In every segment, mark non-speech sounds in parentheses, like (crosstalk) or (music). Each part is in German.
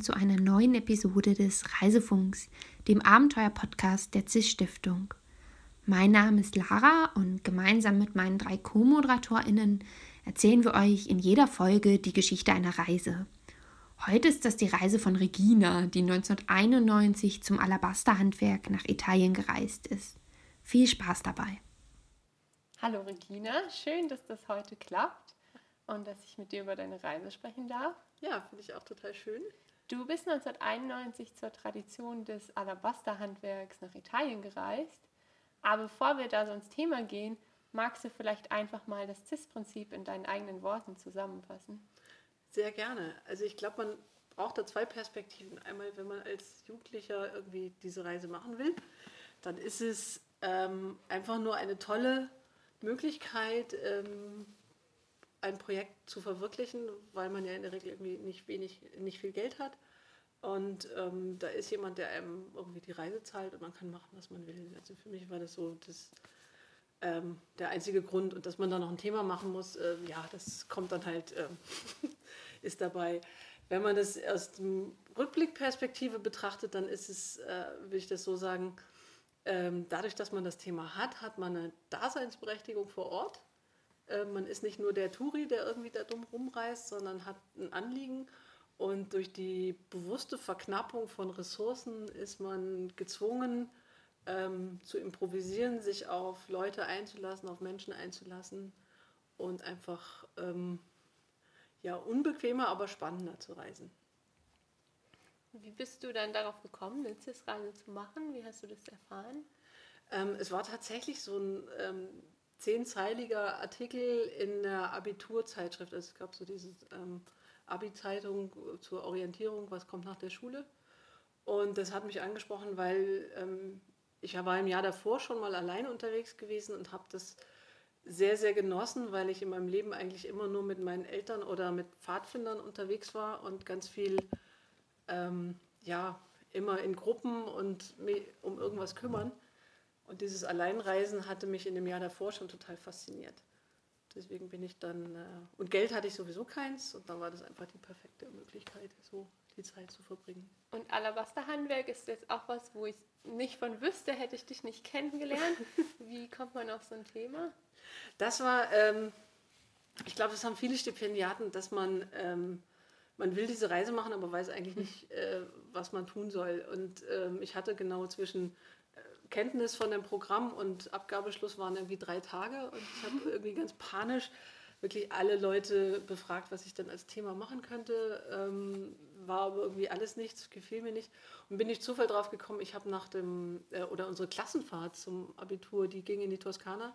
willkommen zu einer neuen Episode des Reisefunks, dem Abenteuer-Podcast der CIS-Stiftung. Mein Name ist Lara und gemeinsam mit meinen drei Co-ModeratorInnen erzählen wir euch in jeder Folge die Geschichte einer Reise. Heute ist das die Reise von Regina, die 1991 zum Alabasterhandwerk nach Italien gereist ist. Viel Spaß dabei. Hallo Regina, schön, dass das heute klappt und dass ich mit dir über deine Reise sprechen darf. Ja, finde ich auch total schön. Du bist 1991 zur Tradition des Alabasterhandwerks nach Italien gereist. Aber bevor wir da so ins Thema gehen, magst du vielleicht einfach mal das CIS-Prinzip in deinen eigenen Worten zusammenfassen? Sehr gerne. Also ich glaube, man braucht da zwei Perspektiven. Einmal, wenn man als Jugendlicher irgendwie diese Reise machen will, dann ist es ähm, einfach nur eine tolle Möglichkeit, ähm, ein Projekt zu verwirklichen, weil man ja in der Regel irgendwie nicht wenig, nicht viel Geld hat. Und ähm, da ist jemand, der einem irgendwie die Reise zahlt und man kann machen, was man will. Also für mich war das so das, ähm, der einzige Grund. Und dass man da noch ein Thema machen muss, äh, ja, das kommt dann halt, äh, (laughs) ist dabei. Wenn man das aus dem Rückblickperspektive betrachtet, dann ist es, äh, will ich das so sagen, ähm, dadurch, dass man das Thema hat, hat man eine Daseinsberechtigung vor Ort äh, man ist nicht nur der Touri, der irgendwie da dumm rumreist, sondern hat ein Anliegen. Und durch die bewusste Verknappung von Ressourcen ist man gezwungen ähm, zu improvisieren, sich auf Leute einzulassen, auf Menschen einzulassen und einfach ähm, ja, unbequemer, aber spannender zu reisen. Wie bist du dann darauf gekommen, eine CIS-Reise zu machen? Wie hast du das erfahren? Ähm, es war tatsächlich so ein ähm, zehnzeiliger Artikel in der Abiturzeitschrift. Also es gab so diese ähm, Abi-Zeitung zur Orientierung, was kommt nach der Schule. Und das hat mich angesprochen, weil ähm, ich war im Jahr davor schon mal allein unterwegs gewesen und habe das sehr, sehr genossen, weil ich in meinem Leben eigentlich immer nur mit meinen Eltern oder mit Pfadfindern unterwegs war und ganz viel, ähm, ja, immer in Gruppen und um irgendwas kümmern. Und dieses Alleinreisen hatte mich in dem Jahr davor schon total fasziniert. Deswegen bin ich dann, äh, und Geld hatte ich sowieso keins und dann war das einfach die perfekte Möglichkeit, so die Zeit zu verbringen. Und Alabasterhandwerk ist jetzt auch was, wo ich nicht von wüsste, hätte ich dich nicht kennengelernt. (laughs) Wie kommt man auf so ein Thema? Das war, ähm, ich glaube, das haben viele Stipendiaten, dass man, ähm, man will diese Reise machen, aber weiß eigentlich nicht, äh, was man tun soll. Und ähm, ich hatte genau zwischen Kenntnis von dem Programm und Abgabeschluss waren irgendwie drei Tage und ich habe irgendwie ganz panisch wirklich alle Leute befragt, was ich dann als Thema machen könnte. Ähm, war aber irgendwie alles nichts, gefiel mir nicht. Und bin ich Zufall drauf gekommen, ich habe nach dem, äh, oder unsere Klassenfahrt zum Abitur, die ging in die Toskana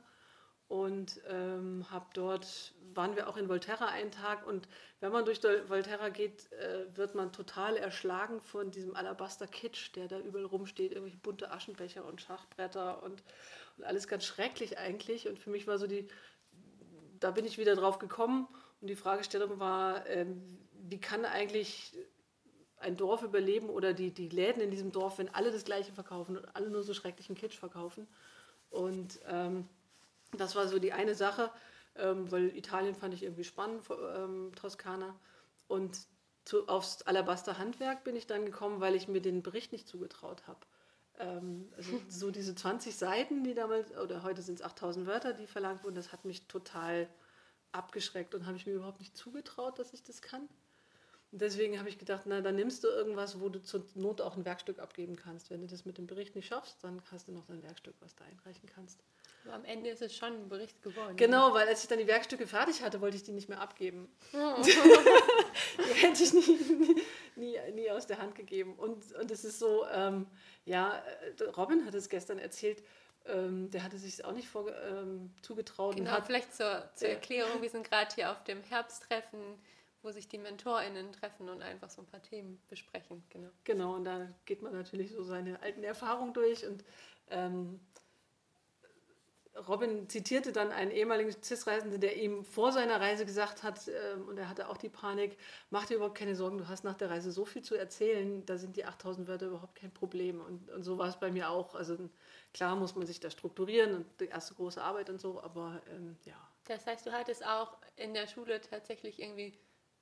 und ähm, habe dort, waren wir auch in Volterra einen Tag. Und wenn man durch Volterra geht, äh, wird man total erschlagen von diesem Alabaster-Kitsch, der da überall rumsteht, irgendwelche bunte Aschenbecher und Schachbretter und, und alles ganz schrecklich eigentlich. Und für mich war so die, da bin ich wieder drauf gekommen. Und die Fragestellung war, äh, wie kann eigentlich ein Dorf überleben oder die, die Läden in diesem Dorf, wenn alle das Gleiche verkaufen und alle nur so schrecklichen Kitsch verkaufen? Und ähm, das war so die eine Sache, ähm, weil Italien fand ich irgendwie spannend, ähm, Toskana. Und zu, aufs Alabaster Handwerk bin ich dann gekommen, weil ich mir den Bericht nicht zugetraut habe. Ähm, also (laughs) so diese 20 Seiten, die damals, oder heute sind es 8000 Wörter, die verlangt wurden, das hat mich total abgeschreckt und habe ich mir überhaupt nicht zugetraut, dass ich das kann. Und deswegen habe ich gedacht, na, dann nimmst du irgendwas, wo du zur Not auch ein Werkstück abgeben kannst. Wenn du das mit dem Bericht nicht schaffst, dann hast du noch dein Werkstück, was du einreichen kannst. Am Ende ist es schon ein Bericht geworden. Genau, weil als ich dann die Werkstücke fertig hatte, wollte ich die nicht mehr abgeben. Oh. (laughs) die hätte ich nie, nie, nie, nie, aus der Hand gegeben. Und, und es ist so, ähm, ja, äh, Robin hat es gestern erzählt, ähm, der hatte sich auch nicht vor, ähm, zugetraut. Genau, hat, vielleicht zur, zur Erklärung, wir sind gerade hier auf dem Herbsttreffen, wo sich die MentorInnen treffen und einfach so ein paar Themen besprechen. Genau, genau und da geht man natürlich so seine alten Erfahrungen durch und ähm, Robin zitierte dann einen ehemaligen CIS-Reisenden, der ihm vor seiner Reise gesagt hat, äh, und er hatte auch die Panik, mach dir überhaupt keine Sorgen, du hast nach der Reise so viel zu erzählen, da sind die 8000 Wörter überhaupt kein Problem. Und, und so war es bei mir auch. Also klar muss man sich da strukturieren und die erste große Arbeit und so, aber ähm, ja. Das heißt, du hattest auch in der Schule tatsächlich irgendwie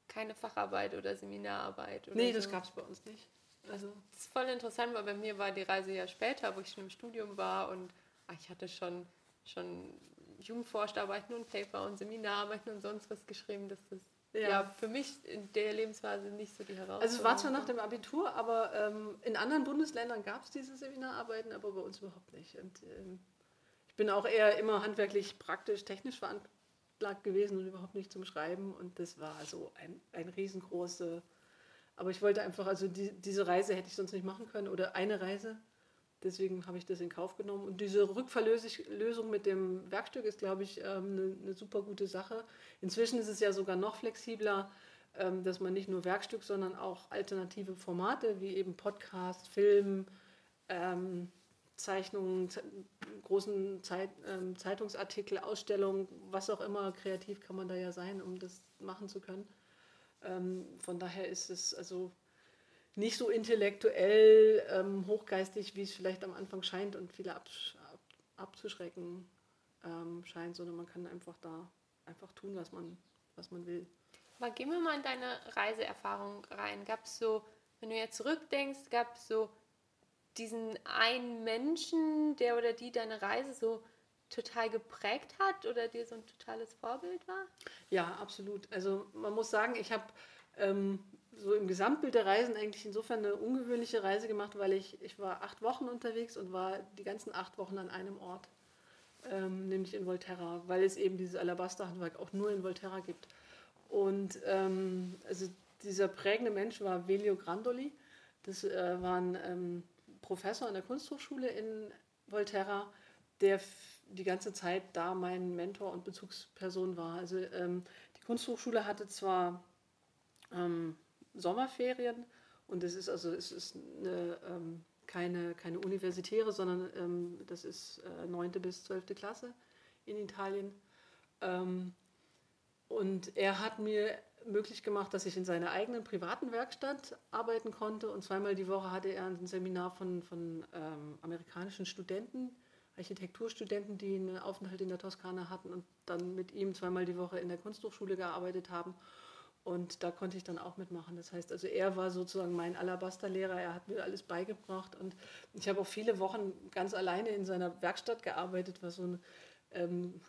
keine Facharbeit oder Seminararbeit. Oder nee, so. das gab es bei uns nicht. Also, Das ist voll interessant, weil bei mir war die Reise ja später, wo ich schon im Studium war und ah, ich hatte schon, schon Jugendforscherarbeiten und Paper und Seminararbeiten und sonst was geschrieben. Das ist ja. Ja. für mich in der Lebensphase nicht so die Herausforderung. also es war zwar nach dem Abitur, aber ähm, in anderen Bundesländern gab es diese Seminararbeiten, aber bei uns überhaupt nicht. Und ähm, ich bin auch eher immer handwerklich, praktisch, technisch veranlagt gewesen und überhaupt nicht zum Schreiben. Und das war so ein, ein riesengroße. Aber ich wollte einfach, also die, diese Reise hätte ich sonst nicht machen können oder eine Reise. Deswegen habe ich das in Kauf genommen. Und diese Rückverlösung mit dem Werkstück ist, glaube ich, ähm, eine, eine super gute Sache. Inzwischen ist es ja sogar noch flexibler, ähm, dass man nicht nur Werkstück, sondern auch alternative Formate wie eben Podcast, Film, ähm, Zeichnungen, ze großen Zeit, ähm, Zeitungsartikel, Ausstellungen, was auch immer, kreativ kann man da ja sein, um das machen zu können. Ähm, von daher ist es also nicht so intellektuell ähm, hochgeistig, wie es vielleicht am Anfang scheint und viele absch ab abzuschrecken ähm, scheint, sondern man kann einfach da einfach tun, was man, was man will. Aber gehen wir mal in deine Reiseerfahrung rein. Gab es so, wenn du jetzt zurückdenkst, gab es so diesen einen Menschen, der oder die deine Reise so total geprägt hat oder dir so ein totales Vorbild war? Ja, absolut. Also man muss sagen, ich habe ähm, so im Gesamtbild der Reisen eigentlich insofern eine ungewöhnliche Reise gemacht, weil ich, ich war acht Wochen unterwegs und war die ganzen acht Wochen an einem Ort, ähm, nämlich in Volterra, weil es eben dieses Alabaster-Handwerk auch nur in Volterra gibt. Und ähm, also dieser prägende Mensch war Velio Grandoli. Das äh, war ein ähm, Professor an der Kunsthochschule in Volterra, der die ganze Zeit da mein Mentor und Bezugsperson war. Also ähm, die Kunsthochschule hatte zwar ähm, Sommerferien und es ist also es ist eine, ähm, keine, keine universitäre, sondern ähm, das ist äh, 9. bis 12. Klasse in Italien. Ähm, und er hat mir möglich gemacht, dass ich in seiner eigenen privaten Werkstatt arbeiten konnte. Und zweimal die Woche hatte er ein Seminar von, von ähm, amerikanischen Studenten, Architekturstudenten, die einen Aufenthalt in der Toskana hatten und dann mit ihm zweimal die Woche in der Kunsthochschule gearbeitet haben. Und da konnte ich dann auch mitmachen. Das heißt, also er war sozusagen mein Alabaster-Lehrer, er hat mir alles beigebracht. Und ich habe auch viele Wochen ganz alleine in seiner Werkstatt gearbeitet, was so ein ähm,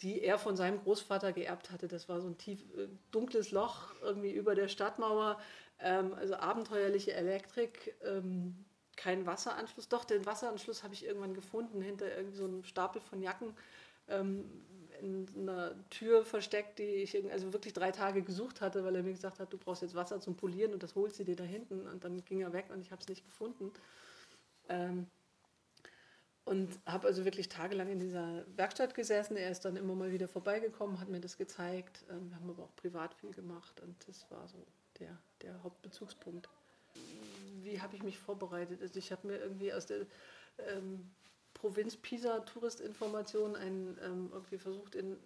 die er von seinem Großvater geerbt hatte. Das war so ein tief äh, dunkles Loch irgendwie über der Stadtmauer, ähm, also abenteuerliche Elektrik, ähm, kein Wasseranschluss. Doch, den Wasseranschluss habe ich irgendwann gefunden, hinter irgendwie so einem Stapel von Jacken ähm, in einer Tür versteckt, die ich also wirklich drei Tage gesucht hatte, weil er mir gesagt hat, du brauchst jetzt Wasser zum Polieren und das holst du dir da hinten. Und dann ging er weg und ich habe es nicht gefunden. Ähm, und habe also wirklich tagelang in dieser Werkstatt gesessen. Er ist dann immer mal wieder vorbeigekommen, hat mir das gezeigt. Ähm, Wir haben aber auch privat viel gemacht und das war so der, der Hauptbezugspunkt. Wie habe ich mich vorbereitet? Also ich habe mir irgendwie aus der ähm, Provinz Pisa Touristinformation einen, ähm, irgendwie versucht in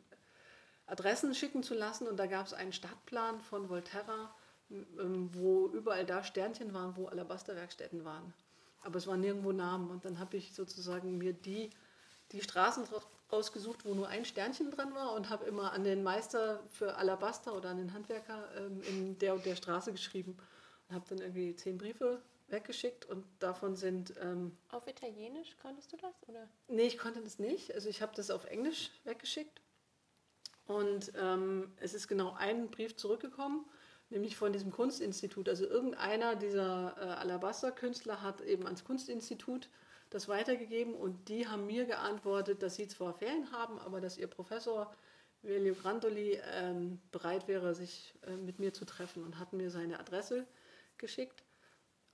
Adressen schicken zu lassen und da gab es einen Stadtplan von Volterra, ähm, wo überall da Sternchen waren, wo Alabasterwerkstätten waren. Aber es waren nirgendwo Namen. Und dann habe ich sozusagen mir die, die Straßen ra- rausgesucht, wo nur ein Sternchen dran war und habe immer an den Meister für Alabaster oder an den Handwerker ähm, in der und der Straße geschrieben. Und habe dann irgendwie zehn Briefe weggeschickt und davon sind, ähm, Auf Italienisch konntest du das? Oder? nee, ich konnte das nicht. Also ich habe das auf Englisch weggeschickt. Und ähm, es ist genau ein Brief zurückgekommen, nämlich von diesem Kunstinstitut. Also irgendeiner dieser äh, Alabaster-Künstler hat eben ans Kunstinstitut das weitergegeben und die haben mir geantwortet, dass sie zwar Ferien haben, aber dass ihr Professor Velio Grandoli ähm, bereit wäre, sich äh, mit mir zu treffen und hat mir seine Adresse geschickt.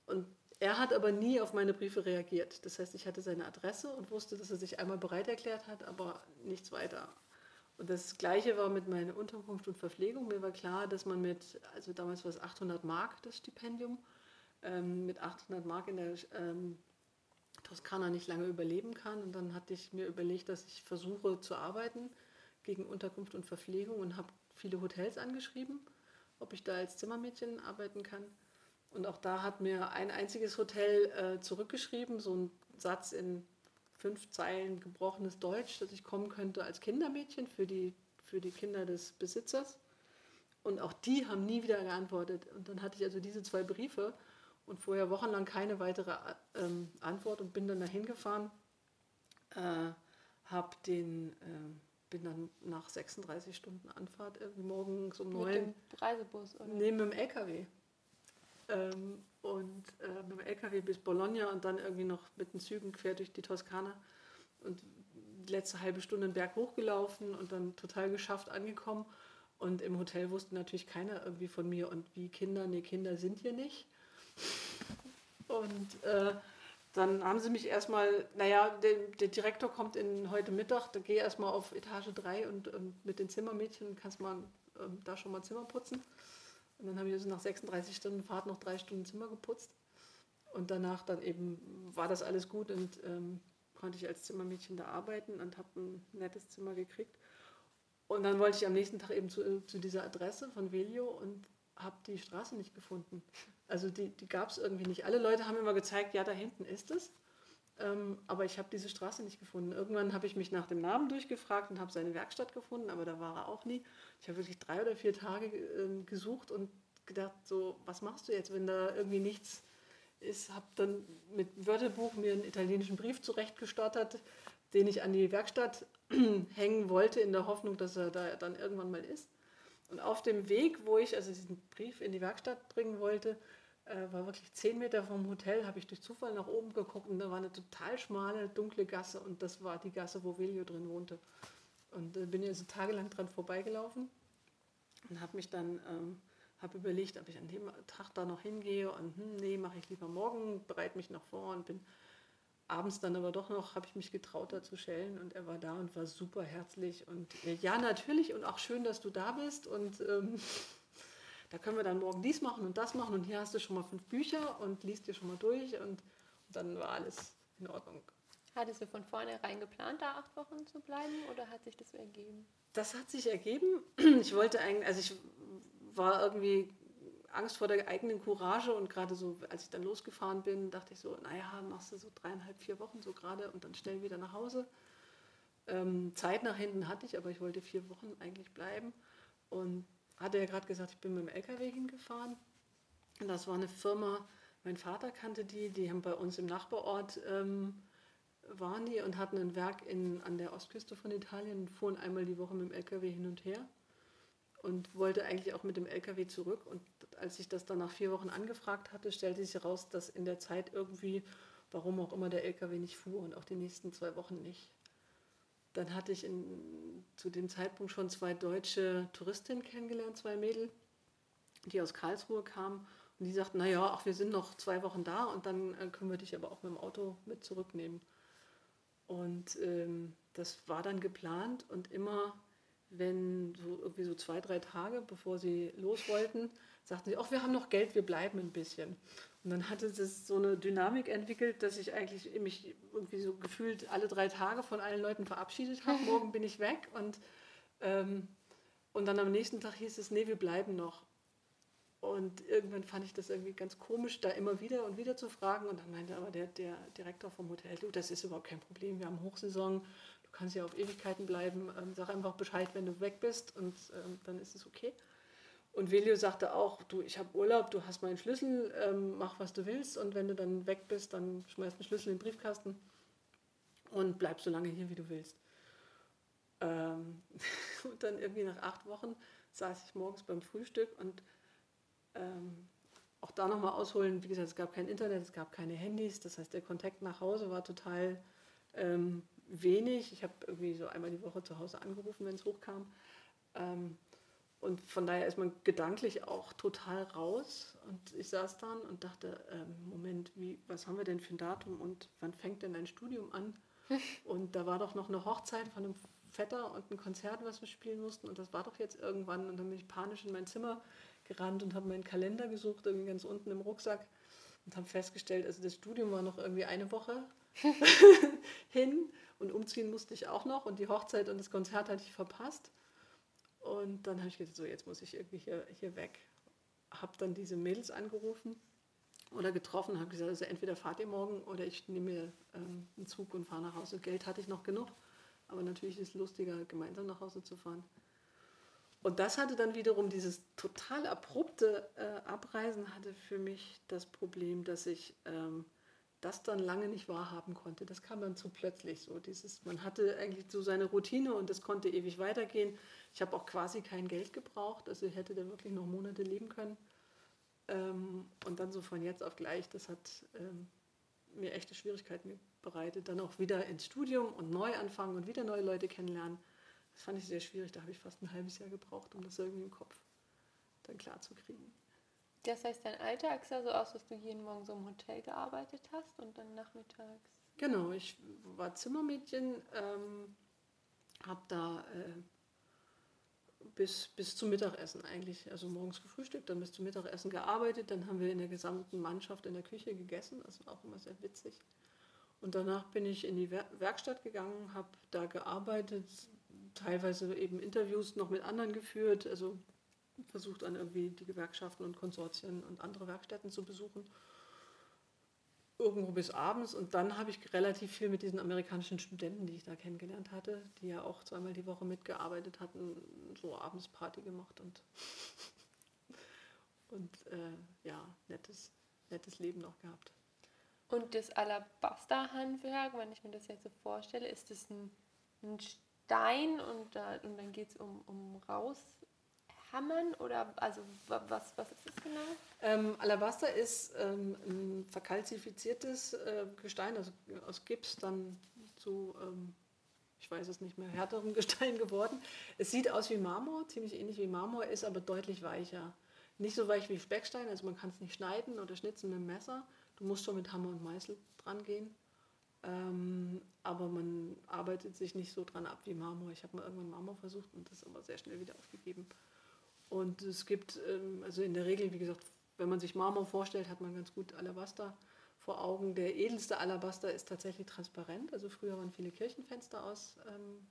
Und er hat aber nie auf meine Briefe reagiert. Das heißt, ich hatte seine Adresse und wusste, dass er sich einmal bereit erklärt hat, aber nichts weiter. Und das Gleiche war mit meiner Unterkunft und Verpflegung. Mir war klar, dass man mit, also damals war es 800 Mark das Stipendium, ähm, mit 800 Mark in der ähm, Toskana nicht lange überleben kann. Und dann hatte ich mir überlegt, dass ich versuche zu arbeiten gegen Unterkunft und Verpflegung und habe viele Hotels angeschrieben, ob ich da als Zimmermädchen arbeiten kann. Und auch da hat mir ein einziges Hotel äh, zurückgeschrieben, so ein Satz in fünf Zeilen gebrochenes Deutsch, dass ich kommen könnte als Kindermädchen für die, für die Kinder des Besitzers. Und auch die haben nie wieder geantwortet. Und dann hatte ich also diese zwei Briefe und vorher wochenlang keine weitere ähm, Antwort und bin dann dahin gefahren, äh, hab den, äh, bin dann nach 36 Stunden Anfahrt irgendwie morgens um neun. Mit dem Reisebus, oder? Nee, mit dem LKW. Ähm, und äh, mit dem LKW bis Bologna und dann irgendwie noch mit den Zügen quer durch die Toskana. Und die letzte halbe Stunde einen Berg hochgelaufen und dann total geschafft angekommen. Und im Hotel wusste natürlich keiner irgendwie von mir und wie Kinder, nee, Kinder sind hier nicht. Und äh, dann haben sie mich erstmal, naja, der, der Direktor kommt in, heute Mittag, da gehe erstmal auf Etage 3 und, und mit den Zimmermädchen kannst mal ähm, da schon mal Zimmer putzen. Und dann habe ich also nach 36 Stunden Fahrt noch drei Stunden Zimmer geputzt. Und danach dann eben war das alles gut und ähm, konnte ich als Zimmermädchen da arbeiten und habe ein nettes Zimmer gekriegt. Und dann wollte ich am nächsten Tag eben zu, zu dieser Adresse von Velio und habe die Straße nicht gefunden. Also die, die gab es irgendwie nicht. Alle Leute haben immer gezeigt, ja, da hinten ist es. Ähm, aber ich habe diese Straße nicht gefunden. Irgendwann habe ich mich nach dem Namen durchgefragt und habe seine Werkstatt gefunden, aber da war er auch nie. Ich habe wirklich drei oder vier Tage äh, gesucht und gedacht, so, was machst du jetzt, wenn da irgendwie nichts ist? Habe dann mit Wörterbuch mir einen italienischen Brief zurechtgestottert, den ich an die Werkstatt (clears throat) hängen wollte, in der Hoffnung, dass er da dann irgendwann mal ist. Und auf dem Weg, wo ich also diesen Brief in die Werkstatt bringen wollte, äh, war wirklich zehn Meter vom Hotel, habe ich durch Zufall nach oben geguckt und da war eine total schmale, dunkle Gasse und das war die Gasse, wo Velio drin wohnte. Und äh, bin also tagelang dran vorbeigelaufen und habe mich dann ähm, hab überlegt, ob ich an dem Tag da noch hingehe und hm, nee, mache ich lieber morgen, bereite mich noch vor und bin abends dann aber doch noch, habe ich mich getraut, da zu schellen und er war da und war super herzlich und äh, ja, natürlich und auch schön, dass du da bist und ähm, da können wir dann morgen dies machen und das machen und hier hast du schon mal fünf Bücher und liest dir schon mal durch und, und dann war alles in Ordnung. Hattest du von vornherein geplant, da acht Wochen zu bleiben oder hat sich das so ergeben? Das hat sich ergeben. Ich wollte eigentlich, also ich war irgendwie Angst vor der eigenen Courage und gerade so, als ich dann losgefahren bin, dachte ich so, naja, machst du so dreieinhalb, vier Wochen so gerade und dann schnell wieder nach Hause. Ähm, Zeit nach hinten hatte ich, aber ich wollte vier Wochen eigentlich bleiben und hatte ja gerade gesagt, ich bin mit dem LKW hingefahren. Und das war eine Firma, mein Vater kannte die, die haben bei uns im Nachbarort ähm, waren die und hatten ein Werk in, an der Ostküste von Italien und fuhren einmal die Woche mit dem LKW hin und her und wollte eigentlich auch mit dem LKW zurück. Und als ich das dann nach vier Wochen angefragt hatte, stellte sich heraus, dass in der Zeit irgendwie, warum auch immer, der LKW nicht fuhr und auch die nächsten zwei Wochen nicht. Dann hatte ich in, zu dem Zeitpunkt schon zwei deutsche Touristinnen kennengelernt, zwei Mädel, die aus Karlsruhe kamen. Und die sagten, naja, ach, wir sind noch zwei Wochen da und dann äh, können wir dich aber auch mit dem Auto mit zurücknehmen. Und ähm, das war dann geplant und immer, wenn so irgendwie so zwei, drei Tage, bevor sie los wollten, sagten sie, ach, wir haben noch Geld, wir bleiben ein bisschen. Und dann hatte es so eine Dynamik entwickelt, dass ich eigentlich mich irgendwie so gefühlt alle drei Tage von allen Leuten verabschiedet habe. (laughs) Morgen bin ich weg. Und, ähm, und dann am nächsten Tag hieß es, nee, wir bleiben noch. Und irgendwann fand ich das irgendwie ganz komisch, da immer wieder und wieder zu fragen. Und dann meinte aber der, der Direktor vom Hotel, du, das ist überhaupt kein Problem, wir haben Hochsaison, du kannst ja auf Ewigkeiten bleiben, ähm, sag einfach Bescheid, wenn du weg bist und ähm, dann ist es okay. Und Velio sagte auch, du, ich habe Urlaub, du hast meinen Schlüssel, ähm, mach was du willst und wenn du dann weg bist, dann schmeißt den Schlüssel in den Briefkasten und bleib so lange hier, wie du willst. Ähm, (laughs) und dann irgendwie nach acht Wochen saß ich morgens beim Frühstück und ähm, auch da nochmal ausholen, wie gesagt, es gab kein Internet, es gab keine Handys, das heißt, der Kontakt nach Hause war total ähm, wenig. Ich habe irgendwie so einmal die Woche zu Hause angerufen, wenn es hochkam. Ähm, und von daher ist man gedanklich auch total raus. Und ich saß dann und dachte, ähm, Moment, wie, was haben wir denn für ein Datum und wann fängt denn dein Studium an? (laughs) Und da war doch noch eine Hochzeit von einem Vetter und ein Konzert, was wir spielen mussten. Und das war doch jetzt irgendwann. Und dann bin ich panisch in mein Zimmer gerannt und habe meinen Kalender gesucht, irgendwie ganz unten im Rucksack. Und habe festgestellt, also das Studium war noch irgendwie eine Woche (laughs) (laughs) hin. Und umziehen musste ich auch noch. Und die Hochzeit und das Konzert hatte ich verpasst. Und dann habe ich gesagt, so jetzt muss ich irgendwie hier, hier weg. Habe dann diese Mädels angerufen oder getroffen, habe gesagt, also entweder fahrt ihr morgen oder ich nehme mir ähm, einen Zug und fahre nach Hause. Geld hatte ich noch genug, aber natürlich ist es lustiger, gemeinsam nach Hause zu fahren. Und das hatte dann wiederum dieses total abrupte äh, Abreisen hatte für mich das Problem, dass ich ähm, das dann lange nicht wahrhaben konnte. Das kam dann zu plötzlich so. Dieses, man hatte eigentlich so seine Routine und das konnte ewig weitergehen. Ich habe auch quasi kein Geld gebraucht, also ich hätte da wirklich noch Monate leben können. Ähm, und dann so von jetzt auf gleich, das hat ähm, mir echte Schwierigkeiten bereitet. Dann auch wieder ins Studium und neu anfangen und wieder neue Leute kennenlernen. Das fand ich sehr schwierig. Da habe ich fast ein halbes Jahr gebraucht, um das irgendwie im Kopf dann klar zu kriegen. Das heißt, dein Alltag sah so aus, dass du jeden Morgen so im Hotel gearbeitet hast und dann nachmittags. Genau, ich war Zimmermädchen, ähm, habe da äh, bis, bis zum Mittagessen eigentlich, also morgens gefrühstückt, dann bis zum Mittagessen gearbeitet, dann haben wir in der gesamten Mannschaft in der Küche gegessen, das war auch immer sehr witzig. Und danach bin ich in die Werkstatt gegangen, habe da gearbeitet, teilweise eben Interviews noch mit anderen geführt, also versucht an irgendwie die Gewerkschaften und Konsortien und andere Werkstätten zu besuchen. Irgendwo bis abends und dann habe ich relativ viel mit diesen amerikanischen Studenten, die ich da kennengelernt hatte, die ja auch zweimal die Woche mitgearbeitet hatten, so abends Party gemacht und, (laughs) und äh, ja, nettes, nettes Leben noch gehabt. Und das Alabaster-Handwerk, wenn ich mir das jetzt so vorstelle, ist das ein, ein Stein und, da, und dann geht es um, um raushammern oder also was, was ist das genau? Ähm, Alabaster ist ähm, ein verkalzifiziertes äh, Gestein, also aus Gips dann zu, ähm, ich weiß es nicht mehr, härterem (laughs) Gestein geworden. Es sieht aus wie Marmor, ziemlich ähnlich wie Marmor, ist aber deutlich weicher. Nicht so weich wie Speckstein, also man kann es nicht schneiden oder schnitzen mit dem Messer. Du musst schon mit Hammer und Meißel dran gehen. Ähm, aber man arbeitet sich nicht so dran ab wie Marmor. Ich habe mal irgendwann Marmor versucht und das aber sehr schnell wieder aufgegeben. Und es gibt, ähm, also in der Regel, wie gesagt, wenn man sich Marmor vorstellt, hat man ganz gut Alabaster vor Augen. Der edelste Alabaster ist tatsächlich transparent. Also früher waren viele Kirchenfenster aus, ähm,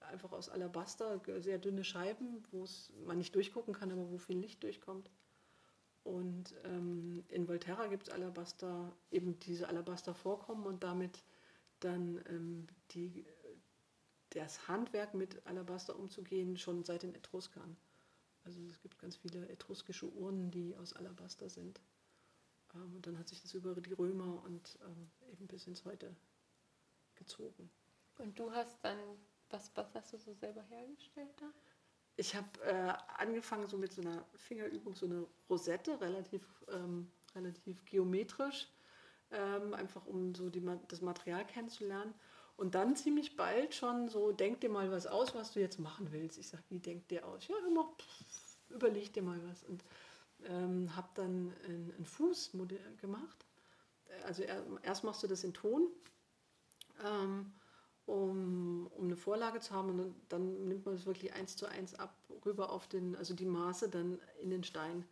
einfach aus Alabaster, sehr dünne Scheiben, wo man nicht durchgucken kann, aber wo viel Licht durchkommt. Und ähm, in Volterra gibt es Alabaster, eben diese Alabaster vorkommen und damit dann ähm, die, das Handwerk mit Alabaster umzugehen, schon seit den Etruskern. Also es gibt ganz viele etruskische Urnen, die aus Alabaster sind. Ähm, und dann hat sich das über die Römer und ähm, eben bis ins Heute gezogen. Und du hast dann, was, was hast du so selber hergestellt da? ich habe äh, angefangen so mit so einer Fingerübung, so eine Rosette, relativ, ähm, relativ geometrisch, ähm, einfach um so die, das Material kennenzulernen. Und dann ziemlich bald schon so, denk dir mal was aus, was du jetzt machen willst. Ich sage, wie denk dir aus? Ja, immer, überleg dir mal was. Und ähm, habe dann einen Fuß gemacht. Also erst machst du das in Ton. Ähm, um, um eine Vorlage zu haben. Und dann, dann nimmt man es wirklich eins zu eins ab, rüber auf den, also die Maße dann in den Stein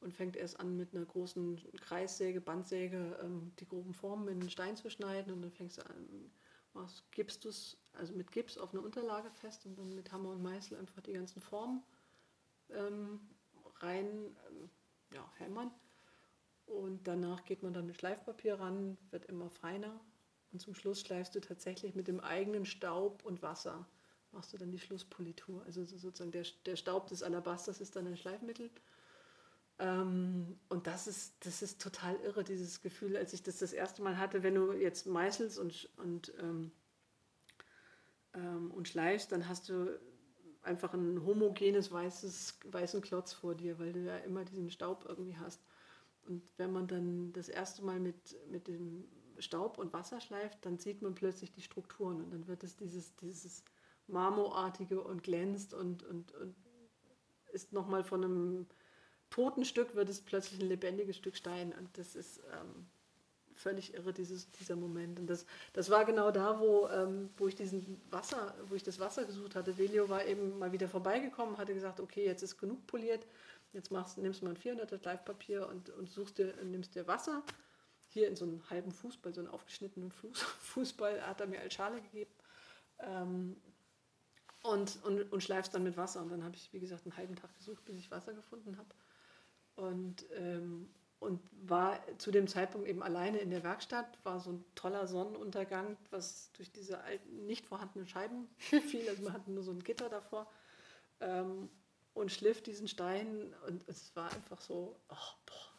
und fängt erst an mit einer großen Kreissäge, Bandsäge, ähm, die groben Formen in den Stein zu schneiden und dann fängst du an, machst, gibst du es also mit Gips auf eine Unterlage fest und dann mit Hammer und Meißel einfach die ganzen Formen ähm, rein ähm, ja, hämmern. Und danach geht man dann mit Schleifpapier ran, wird immer feiner und zum Schluss schleifst du tatsächlich mit dem eigenen Staub und Wasser, machst du dann die Schlusspolitur. Also sozusagen der, der Staub des Alabasters ist dann ein Schleifmittel. Ähm, und das ist, das ist total irre, dieses Gefühl, als ich das das erste Mal hatte, wenn du jetzt meißelst und, und, ähm, ähm, und schleifst, dann hast du einfach ein homogenes weißes, weißen Klotz vor dir, weil du ja immer diesen Staub irgendwie hast. Und wenn man dann das erste Mal mit, mit dem Staub und Wasser schleift, dann sieht man plötzlich die Strukturen und dann wird es dieses, dieses Marmorartige und glänzt und, und, und ist nochmal von einem toten Stück wird es plötzlich ein lebendiges Stück Stein und das ist ähm, völlig irre, dieses, dieser Moment. Und das, das war genau da, wo, ähm, wo ich diesen Wasser, wo ich das Wasser gesucht hatte. Velio war eben mal wieder vorbeigekommen, hatte gesagt, okay, jetzt ist genug poliert, jetzt machst, nimmst du mal ein 400er Live-Papier und, und suchst dir, nimmst dir Wasser hier in so einem halben Fußball, so einen aufgeschnittenen Fuß, (laughs) Fußball, hat er mir als Schale gegeben. Ähm, und, und, und schleifst dann mit Wasser. Und dann habe ich, wie gesagt, einen halben Tag gesucht, bis ich Wasser gefunden habe. Und, ähm, und war zu dem Zeitpunkt eben alleine in der Werkstatt, war so ein toller Sonnenuntergang, was durch diese alten, nicht vorhandenen Scheiben (laughs) fiel. Also wir hatten nur so ein Gitter davor. Ähm, und schliff diesen Stein und es war einfach so, oh, boah,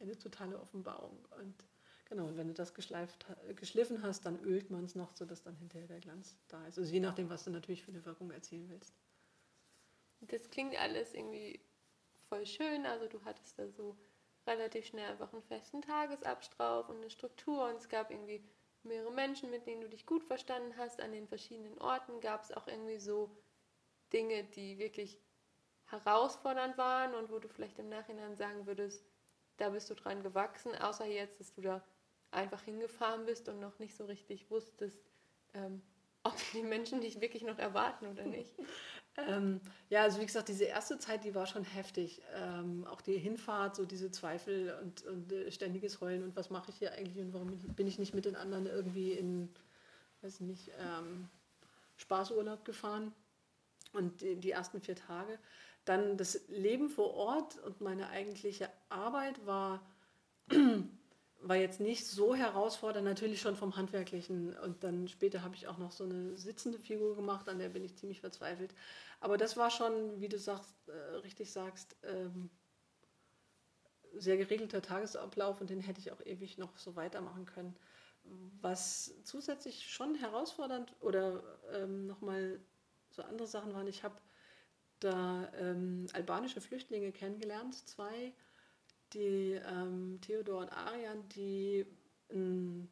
eine totale Offenbarung. Und genau, und wenn du das geschliffen hast, dann ölt man es noch, sodass dann hinterher der Glanz da ist. Also je nachdem, was du natürlich für eine Wirkung erzielen willst. Das klingt alles irgendwie voll schön. Also du hattest da so relativ schnell einfach einen festen Tagesablauf und eine Struktur und es gab irgendwie mehrere Menschen, mit denen du dich gut verstanden hast. An den verschiedenen Orten gab es auch irgendwie so Dinge, die wirklich herausfordernd waren und wo du vielleicht im Nachhinein sagen würdest, da bist du dran gewachsen, außer jetzt, dass du da einfach hingefahren bist und noch nicht so richtig wusstest, ähm, ob die Menschen dich wirklich noch erwarten oder nicht. (laughs) Ähm, ja, also wie gesagt, diese erste Zeit, die war schon heftig. Ähm, auch die Hinfahrt, so diese Zweifel und, und äh, ständiges Heulen und was mache ich hier eigentlich und warum bin ich nicht mit den anderen irgendwie in, weiß nicht, ähm, Spaßurlaub gefahren. Und die, die ersten vier Tage. Dann das Leben vor Ort und meine eigentliche Arbeit war (clears throat) war jetzt nicht so herausfordernd, natürlich schon vom Handwerklichen. Und dann später habe ich auch noch so eine sitzende Figur gemacht, an der bin ich ziemlich verzweifelt. Aber das war schon, wie du sagst, äh, richtig sagst, ähm, sehr geregelter Tagesablauf und den hätte ich auch ewig noch so weitermachen können. Was zusätzlich schon herausfordernd oder ähm, nochmal so andere Sachen waren, ich habe da ähm, albanische Flüchtlinge kennengelernt, zwei die ähm, Theodor und Arian, die einen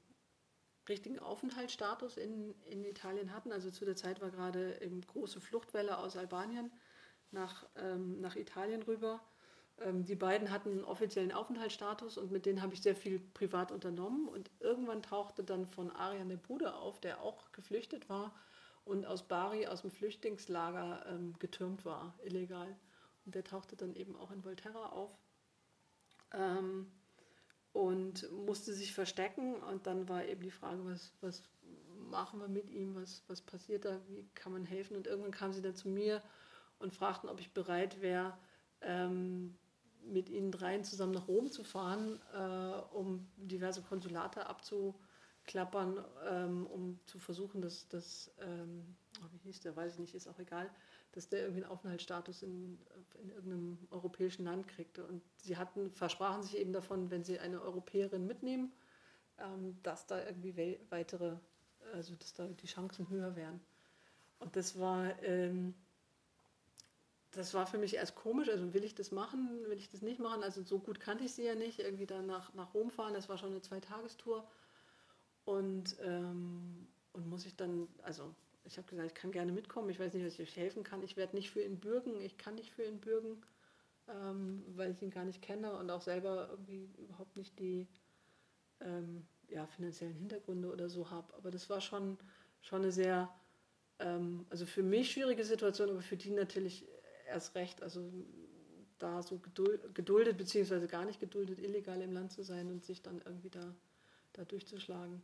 richtigen Aufenthaltsstatus in, in Italien hatten. Also zu der Zeit war gerade eine große Fluchtwelle aus Albanien nach, ähm, nach Italien rüber. Ähm, die beiden hatten einen offiziellen Aufenthaltsstatus und mit denen habe ich sehr viel privat unternommen. Und irgendwann tauchte dann von Arian der Bruder auf, der auch geflüchtet war und aus Bari, aus dem Flüchtlingslager ähm, getürmt war, illegal. Und der tauchte dann eben auch in Volterra auf ähm, und musste sich verstecken. Und dann war eben die Frage, was, was machen wir mit ihm, was, was passiert da, wie kann man helfen. Und irgendwann kamen sie dann zu mir und fragten, ob ich bereit wäre, ähm, mit ihnen dreien zusammen nach Rom zu fahren, äh, um diverse Konsulate abzuklappern, ähm, um zu versuchen, dass das, ähm, oh, wie hieß der, weiß ich nicht, ist auch egal, dass der irgendwie einen Aufenthaltsstatus in, in irgendeinem europäischen Land kriegte. Und sie hatten, versprachen sich eben davon, wenn sie eine Europäerin mitnehmen, ähm, dass da irgendwie weitere, also dass da die Chancen höher wären. Und das war, ähm, das war für mich erst komisch, also will ich das machen, will ich das nicht machen, also so gut kannte ich sie ja nicht, irgendwie dann nach, nach Rom fahren, das war schon eine Zweitagestour. Und, ähm, und muss ich dann, also ich habe gesagt, ich kann gerne mitkommen, ich weiß nicht, was ich euch helfen kann. Ich werde nicht für ihn bürgen, ich kann nicht für ihn bürgen, ähm, weil ich ihn gar nicht kenne und auch selber irgendwie überhaupt nicht die ähm, ja, finanziellen Hintergründe oder so habe. Aber das war schon, schon eine sehr, ähm, also für mich schwierige Situation, aber für die natürlich erst recht. Also da so geduldet, beziehungsweise gar nicht geduldet, illegal im Land zu sein und sich dann irgendwie da, da durchzuschlagen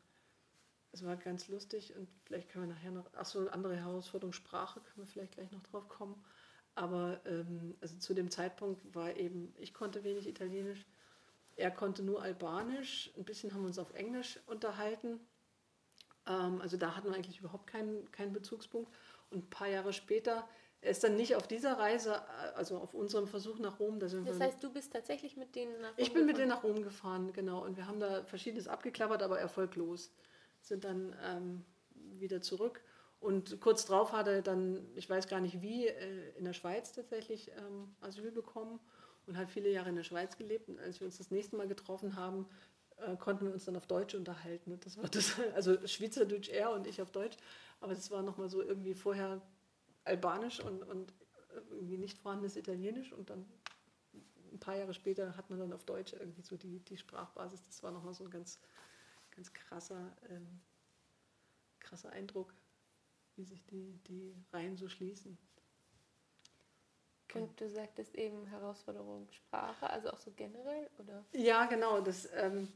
es war ganz lustig und vielleicht können wir nachher noch, ach so, eine andere Herausforderung, Sprache, können wir vielleicht gleich noch drauf kommen. Aber ähm, also zu dem Zeitpunkt war eben, ich konnte wenig Italienisch, er konnte nur Albanisch, ein bisschen haben wir uns auf Englisch unterhalten. Ähm, also da hatten wir eigentlich überhaupt keinen, keinen Bezugspunkt. Und ein paar Jahre später, er ist dann nicht auf dieser Reise, äh, also auf unserem Versuch nach Rom. Da das heißt, du bist tatsächlich mit denen nach Rom Ich bin gefahren? mit denen nach Rom gefahren, genau. Und wir haben da Verschiedenes abgeklappert, aber erfolglos sind dann ähm, wieder zurück. Und kurz darauf hat er dann, ich weiß gar nicht wie, äh, in der Schweiz tatsächlich ähm, Asyl bekommen und hat viele Jahre in der Schweiz gelebt. Und als wir uns das nächste Mal getroffen haben, äh, konnten wir uns dann auf Deutsch unterhalten. Und das war das, (laughs) also Schweizerdeutsch er und ich auf Deutsch. Aber das war nochmal so irgendwie vorher Albanisch und, und irgendwie nicht vorhandenes Italienisch. Und dann ein paar Jahre später hat man dann auf Deutsch irgendwie so die, die Sprachbasis. Das war nochmal so ein ganz ganz krasser, ähm, krasser Eindruck, wie sich die, die Reihen so schließen. Und du sagtest eben Herausforderung Sprache, also auch so generell, oder? Ja, genau, das ähm,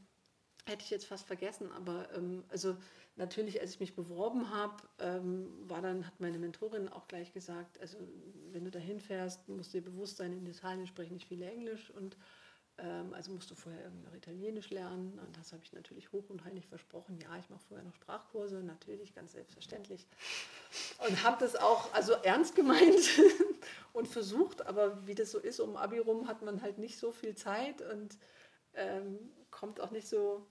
hätte ich jetzt fast vergessen, aber ähm, also natürlich, als ich mich beworben habe, ähm, war dann, hat meine Mentorin auch gleich gesagt, also wenn du dahin fährst, musst du dir bewusst sein, in Italien sprechen nicht viele Englisch und also musst du vorher irgendwie noch Italienisch lernen. Und das habe ich natürlich hoch und heilig versprochen. Ja, ich mache vorher noch Sprachkurse, natürlich, ganz selbstverständlich. Und habe das auch also ernst gemeint (laughs) und versucht, aber wie das so ist, um Abi rum hat man halt nicht so viel Zeit und ähm, kommt auch nicht so,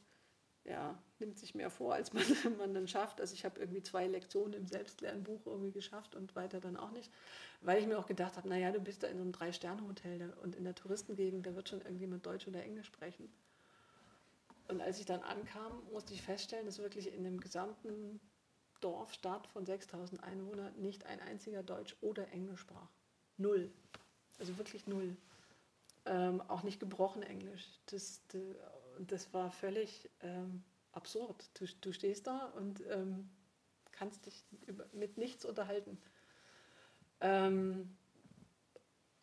ja, nimmt sich mehr vor, als man, (laughs) man dann schafft. Also ich habe irgendwie zwei Lektionen im Selbstlernbuch irgendwie geschafft und weiter dann auch nicht, weil ich mir auch gedacht habe, naja, du bist da in so einem Drei-Sterne-Hotel und in der Touristengegend, da wird schon irgendjemand Deutsch oder Englisch sprechen. Und als ich dann ankam, musste ich feststellen, dass wirklich in dem gesamten Dorf, Stadt von 6000 Einwohnern nicht ein einziger Deutsch oder Englisch sprach. Null. Also wirklich null. Ähm, auch nicht gebrochen Englisch. Das, das, das war völlig ähm, absurd. Du, du stehst da und ähm, kannst dich über, mit nichts unterhalten. Ähm,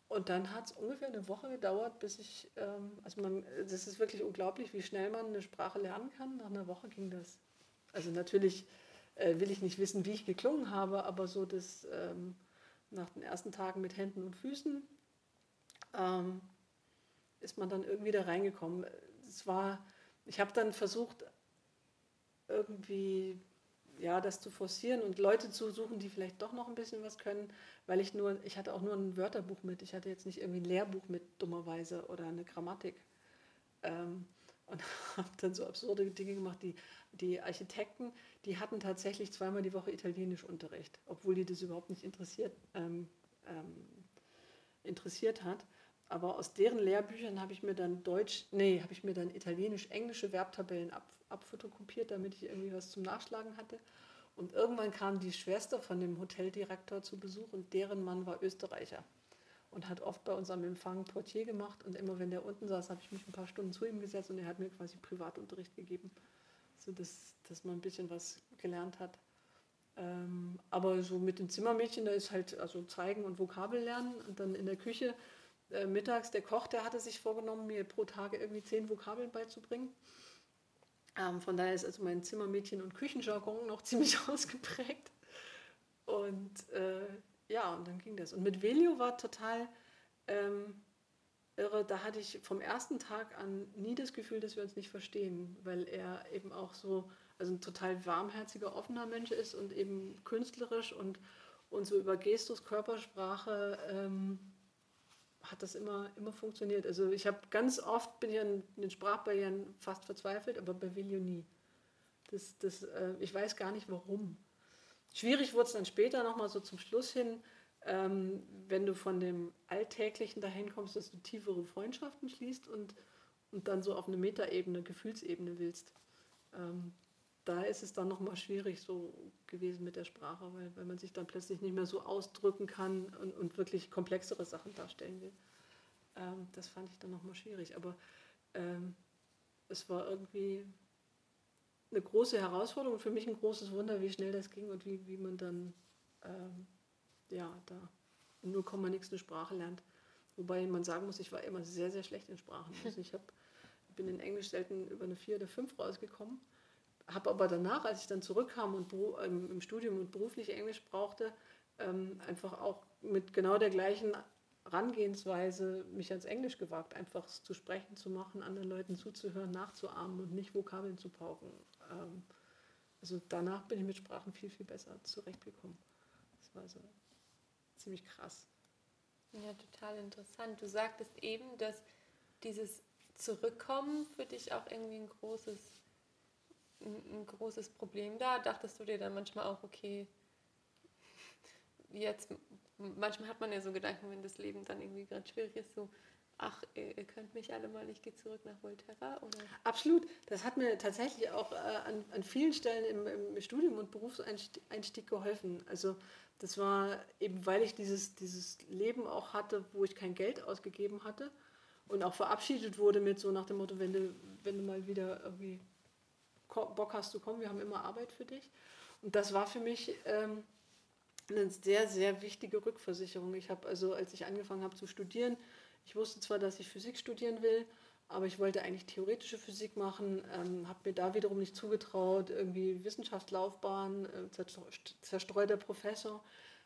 und dann hat es ungefähr eine Woche gedauert, bis ich, ähm, also man, das ist wirklich unglaublich, wie schnell man eine Sprache lernen kann. Nach einer Woche ging das. Also natürlich äh, will ich nicht wissen, wie ich geklungen habe, aber so das ähm, nach den ersten Tagen mit Händen und Füßen ähm, ist man dann irgendwie da reingekommen. Es war, ich habe dann versucht, irgendwie ja, das zu forcieren und Leute zu suchen, die vielleicht doch noch ein bisschen was können, weil ich nur, ich hatte auch nur ein Wörterbuch mit, ich hatte jetzt nicht irgendwie ein Lehrbuch mit, dummerweise, oder eine Grammatik. Ähm, und (laughs) habe dann so absurde Dinge gemacht. Die, die Architekten, die hatten tatsächlich zweimal die Woche Italienischunterricht, obwohl die das überhaupt nicht interessiert, ähm, ähm, interessiert hat. Aber aus deren Lehrbüchern habe ich mir dann Deutsch, nee, habe ich mir dann italienisch-englische Verbtabellen ab, abfotokopiert, damit ich irgendwie was zum Nachschlagen hatte. Und irgendwann kam die Schwester von dem Hoteldirektor zu Besuch und deren Mann war Österreicher und hat oft bei uns am Empfang Portier gemacht. Und immer wenn der unten saß, habe ich mich ein paar Stunden zu ihm gesetzt und er hat mir quasi Privatunterricht gegeben, sodass dass man ein bisschen was gelernt hat. Ähm, aber so mit den Zimmermädchen, da ist halt also zeigen und Vokabel lernen und dann in der Küche äh, mittags, der Koch, der hatte sich vorgenommen, mir pro Tage irgendwie zehn Vokabeln beizubringen. Ähm, von daher ist also mein Zimmermädchen- und Küchenjargon noch (laughs) ziemlich ausgeprägt. Und äh, ja, und dann ging das. Und mit Velio war total ähm, irre. Da hatte ich vom ersten Tag an nie das Gefühl, dass wir uns nicht verstehen, weil er eben auch so, also ein total warmherziger, offener Mensch ist und eben künstlerisch und, und so über Gestus, Körpersprache ähm, hat das immer, immer funktioniert. Also ich habe ganz oft, bin ich an den Sprachbarrieren fast verzweifelt, aber bei Vilio nie. Das, das, äh, ich weiß gar nicht warum. Schwierig wurde es dann später nochmal so zum Schluss hin, ähm, wenn du von dem Alltäglichen dahin kommst, dass du tiefere Freundschaften schließt und, und dann so auf eine Metaebene, Gefühlsebene willst. Ähm, da ist es dann nochmal schwierig so gewesen mit der Sprache, weil, weil man sich dann plötzlich nicht mehr so ausdrücken kann und, und wirklich komplexere Sachen darstellen will. Ähm, das fand ich dann nochmal schwierig. Aber ähm, es war irgendwie eine große Herausforderung, für mich ein großes Wunder, wie schnell das ging und wie, wie man dann ähm, ja, da in 0, nichts eine Sprache lernt. Wobei man sagen muss, ich war immer sehr, sehr schlecht in Sprachen. Also ich hab, bin in Englisch selten über eine 4 oder 5 rausgekommen, habe aber danach, als ich dann zurückkam und im Studium und beruflich Englisch brauchte, ähm, einfach auch mit genau der gleichen Herangehensweise mich ans Englisch gewagt, einfach zu sprechen, zu machen, anderen Leuten zuzuhören, nachzuahmen und nicht Vokabeln zu pauken. Ähm, also danach bin ich mit Sprachen viel, viel besser zurechtgekommen. Das war so ziemlich krass. Ja, total interessant. Du sagtest eben, dass dieses Zurückkommen für dich auch irgendwie ein großes, ein, ein großes Problem da. Dachtest du dir dann manchmal auch, okay, jetzt, manchmal hat man ja so Gedanken, wenn das Leben dann irgendwie gerade schwierig ist, so, ach, ihr könnt mich alle mal, ich gehe zurück nach Volterra? Oder? Absolut. Das hat mir tatsächlich auch äh, an, an vielen Stellen im, im Studium und Berufseinstieg geholfen. Also das war eben, weil ich dieses, dieses Leben auch hatte, wo ich kein Geld ausgegeben hatte und auch verabschiedet wurde mit so nach dem Motto, wenn du, wenn du mal wieder irgendwie Bock hast zu kommen, wir haben immer Arbeit für dich. Und das war für mich ähm, eine sehr, sehr wichtige Rückversicherung. Ich habe also, als ich angefangen habe zu studieren, ich wusste zwar, dass ich Physik studieren will, aber ich wollte eigentlich theoretische Physik machen, ähm, habe mir da wiederum nicht zugetraut, irgendwie Wissenschaftslaufbahn, äh, zerstreuter Professor.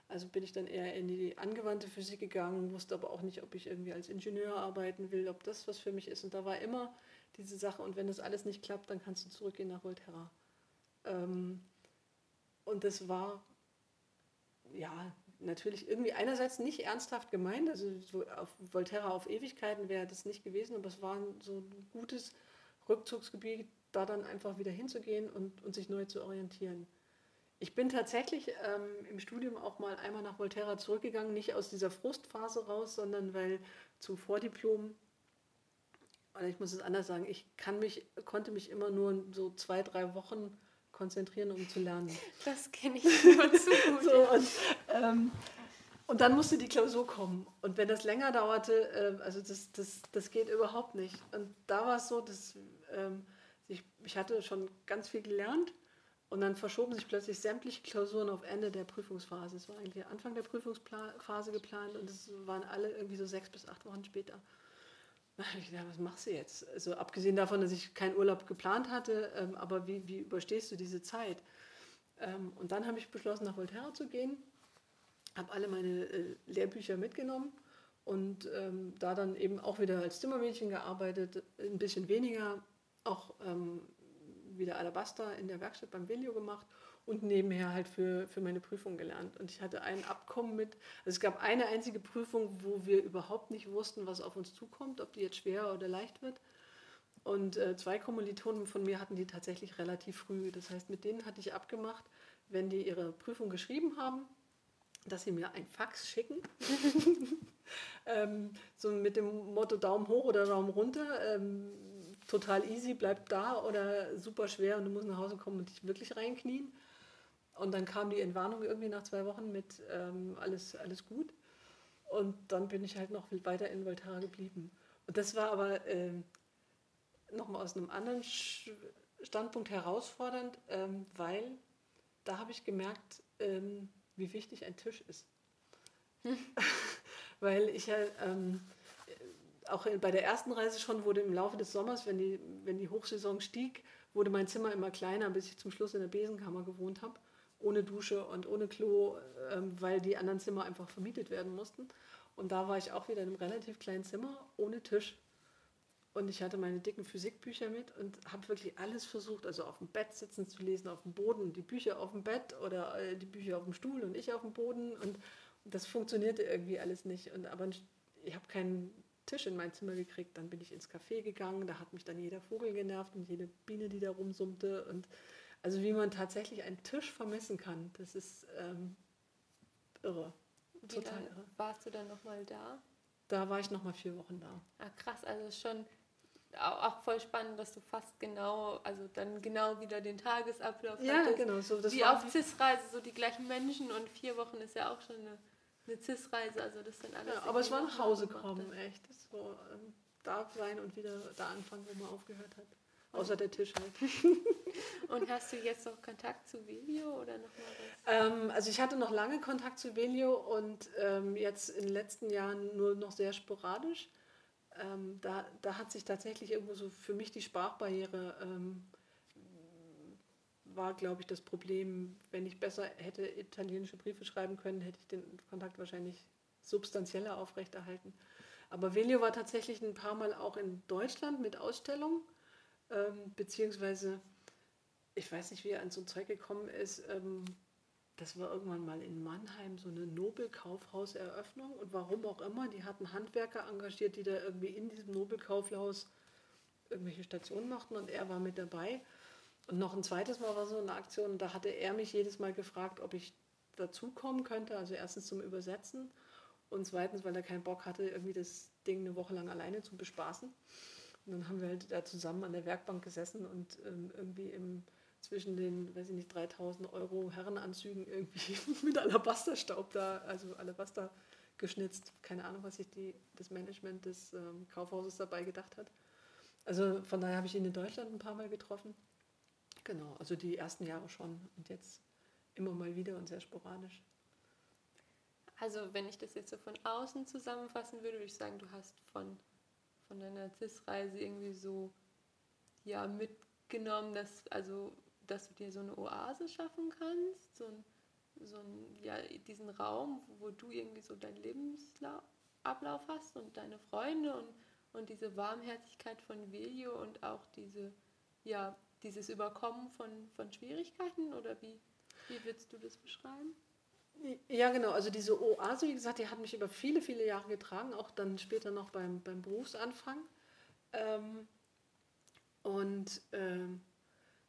Also bin ich dann eher in die angewandte Physik gegangen, wusste aber auch nicht, ob ich irgendwie als Ingenieur arbeiten will, ob das was für mich ist. Und da war immer diese Sache, und wenn das alles nicht klappt, dann kannst du zurückgehen nach Volterra. Ähm, und das war, ja, natürlich irgendwie einerseits nicht ernsthaft gemeint, also so auf Volterra auf Ewigkeiten wäre das nicht gewesen, aber es war so ein gutes Rückzugsgebiet, da dann einfach wieder hinzugehen und, und sich neu zu orientieren. Ich bin tatsächlich ähm, im Studium auch mal einmal nach Volterra zurückgegangen, nicht aus dieser Frustphase raus, sondern weil zum Vordiplom, oder ich muss es anders sagen, ich kann mich, konnte mich immer nur so zwei, drei Wochen konzentrieren, um zu lernen. Das kenne ich nur zu (laughs) gut. so, und, ähm, und dann musste die Klausur kommen. Und wenn das länger dauerte, äh, also das, das, das geht überhaupt nicht. Und da war es so, dass ähm, ich, ich hatte schon ganz viel gelernt und dann verschoben sich plötzlich sämtliche Klausuren auf Ende der Prüfungsphase. Es war eigentlich Anfang der Prüfungsphase geplant und es waren alle irgendwie so sechs bis acht Wochen später. Da habe ich gedacht, was machst du jetzt? Also abgesehen davon, dass ich keinen Urlaub geplant hatte, ähm, aber wie, wie überstehst du diese Zeit? Ähm, und dann habe ich beschlossen, nach Volterra zu gehen, habe alle meine äh, Lehrbücher mitgenommen und ähm, da dann eben auch wieder als Zimmermädchen gearbeitet, ein bisschen weniger, auch ähm, wieder Alabaster in der Werkstatt beim Velio gemacht und nebenher halt für, für meine Prüfung gelernt. Und ich hatte ein Abkommen mit, also es gab eine einzige Prüfung, wo wir überhaupt nicht wussten, was auf uns zukommt, ob die jetzt schwer oder leicht wird. Und äh, zwei Kommilitonen von mir hatten die tatsächlich relativ früh. Das heißt, mit denen hatte ich abgemacht, wenn die ihre Prüfung geschrieben haben, dass sie mir ein Fax schicken. (laughs) ähm, so mit dem Motto Daumen hoch oder Daumen runter. Ähm, total easy, bleib da oder super schwer und du musst nach Hause kommen und dich wirklich reinknien. Und dann kam die Entwarnung irgendwie nach zwei Wochen mit ähm, alles, alles gut. Und dann bin ich halt noch weiter in Volterra geblieben. Und das war aber äh, nochmal aus einem anderen Standpunkt herausfordernd, ähm, weil da habe ich gemerkt, ähm, wie wichtig ein Tisch ist. (laughs) weil ich ja ähm, auch bei der ersten Reise schon wurde im Laufe des Sommers, wenn die, wenn die Hochsaison stieg, wurde mein Zimmer immer kleiner, bis ich zum Schluss in der Besenkammer gewohnt habe, ohne Dusche und ohne Klo, ähm, weil die anderen Zimmer einfach vermietet werden mussten. Und da war ich auch wieder in einem relativ kleinen Zimmer, ohne Tisch. Und ich hatte meine dicken Physikbücher mit und habe wirklich alles versucht, also auf dem Bett sitzen zu lesen, auf dem Boden, die Bücher auf dem Bett oder äh, die Bücher auf dem Stuhl und ich auf dem Boden. Und das funktionierte irgendwie alles nicht. Und, aber ich habe keinen Tisch in mein Zimmer gekriegt. Dann bin ich ins Café gegangen, da hat mich dann jeder Vogel genervt und jede Biene, die da rumsummte. Und also wie man tatsächlich einen Tisch vermessen kann, das ist ähm, irre. Total irre. Warst du dann nochmal da? Da war ich nochmal vier Wochen da. Ah, krass, also schon auch voll spannend, dass du fast genau, also dann genau wieder den Tagesablauf ja, hattest. genau. So, das wie auf CIS-Reise, so die gleichen Menschen und vier Wochen ist ja auch schon eine eine CIS-Reise, also das sind alles. Ja, aber es war nach Hause kommen, echt. Das war ähm, da sein und wieder da anfangen, wo man aufgehört hat. Außer der Tisch halt. (laughs) und hast du jetzt noch Kontakt zu Velio oder noch mal was? Ähm, also ich hatte noch lange Kontakt zu Velio und ähm, jetzt in den letzten Jahren nur noch sehr sporadisch. Ähm, da, da hat sich tatsächlich irgendwo so für mich die Sprachbarriere ähm, war, glaube ich, das Problem, wenn ich besser hätte italienische Briefe schreiben können, hätte ich den Kontakt wahrscheinlich substanzieller aufrechterhalten. Aber Velio war tatsächlich ein paar Mal auch in Deutschland mit Ausstellungen, ähm, beziehungsweise, ich weiß nicht, wie er an so ein Zeug gekommen ist. Ähm, das war irgendwann mal in Mannheim so eine Nobelkaufhauseröffnung und warum auch immer, die hatten Handwerker engagiert, die da irgendwie in diesem Nobelkaufhaus irgendwelche Stationen machten und er war mit dabei. Und noch ein zweites Mal war so eine Aktion, da hatte er mich jedes Mal gefragt, ob ich dazukommen könnte. Also erstens zum Übersetzen und zweitens, weil er keinen Bock hatte, irgendwie das Ding eine Woche lang alleine zu bespaßen. Und dann haben wir halt da zusammen an der Werkbank gesessen und ähm, irgendwie im, zwischen den, weiß ich nicht, 3000 Euro Herrenanzügen irgendwie (laughs) mit Alabasterstaub da, also Alabaster geschnitzt. Keine Ahnung, was sich die, das Management des ähm, Kaufhauses dabei gedacht hat. Also von daher habe ich ihn in Deutschland ein paar Mal getroffen. Genau, also die ersten Jahre schon und jetzt immer mal wieder und sehr sporadisch. Also wenn ich das jetzt so von außen zusammenfassen würde, würde ich sagen, du hast von, von deiner CIS-Reise irgendwie so ja, mitgenommen, dass, also, dass du dir so eine Oase schaffen kannst, so, ein, so ein, ja, diesen Raum, wo du irgendwie so deinen Lebensablauf hast und deine Freunde und, und diese Warmherzigkeit von Velio und auch diese ja, dieses Überkommen von, von Schwierigkeiten oder wie, wie würdest du das beschreiben? Ja, genau. Also diese Oase, wie gesagt, die hat mich über viele, viele Jahre getragen, auch dann später noch beim, beim Berufsanfang. Ähm, und ähm,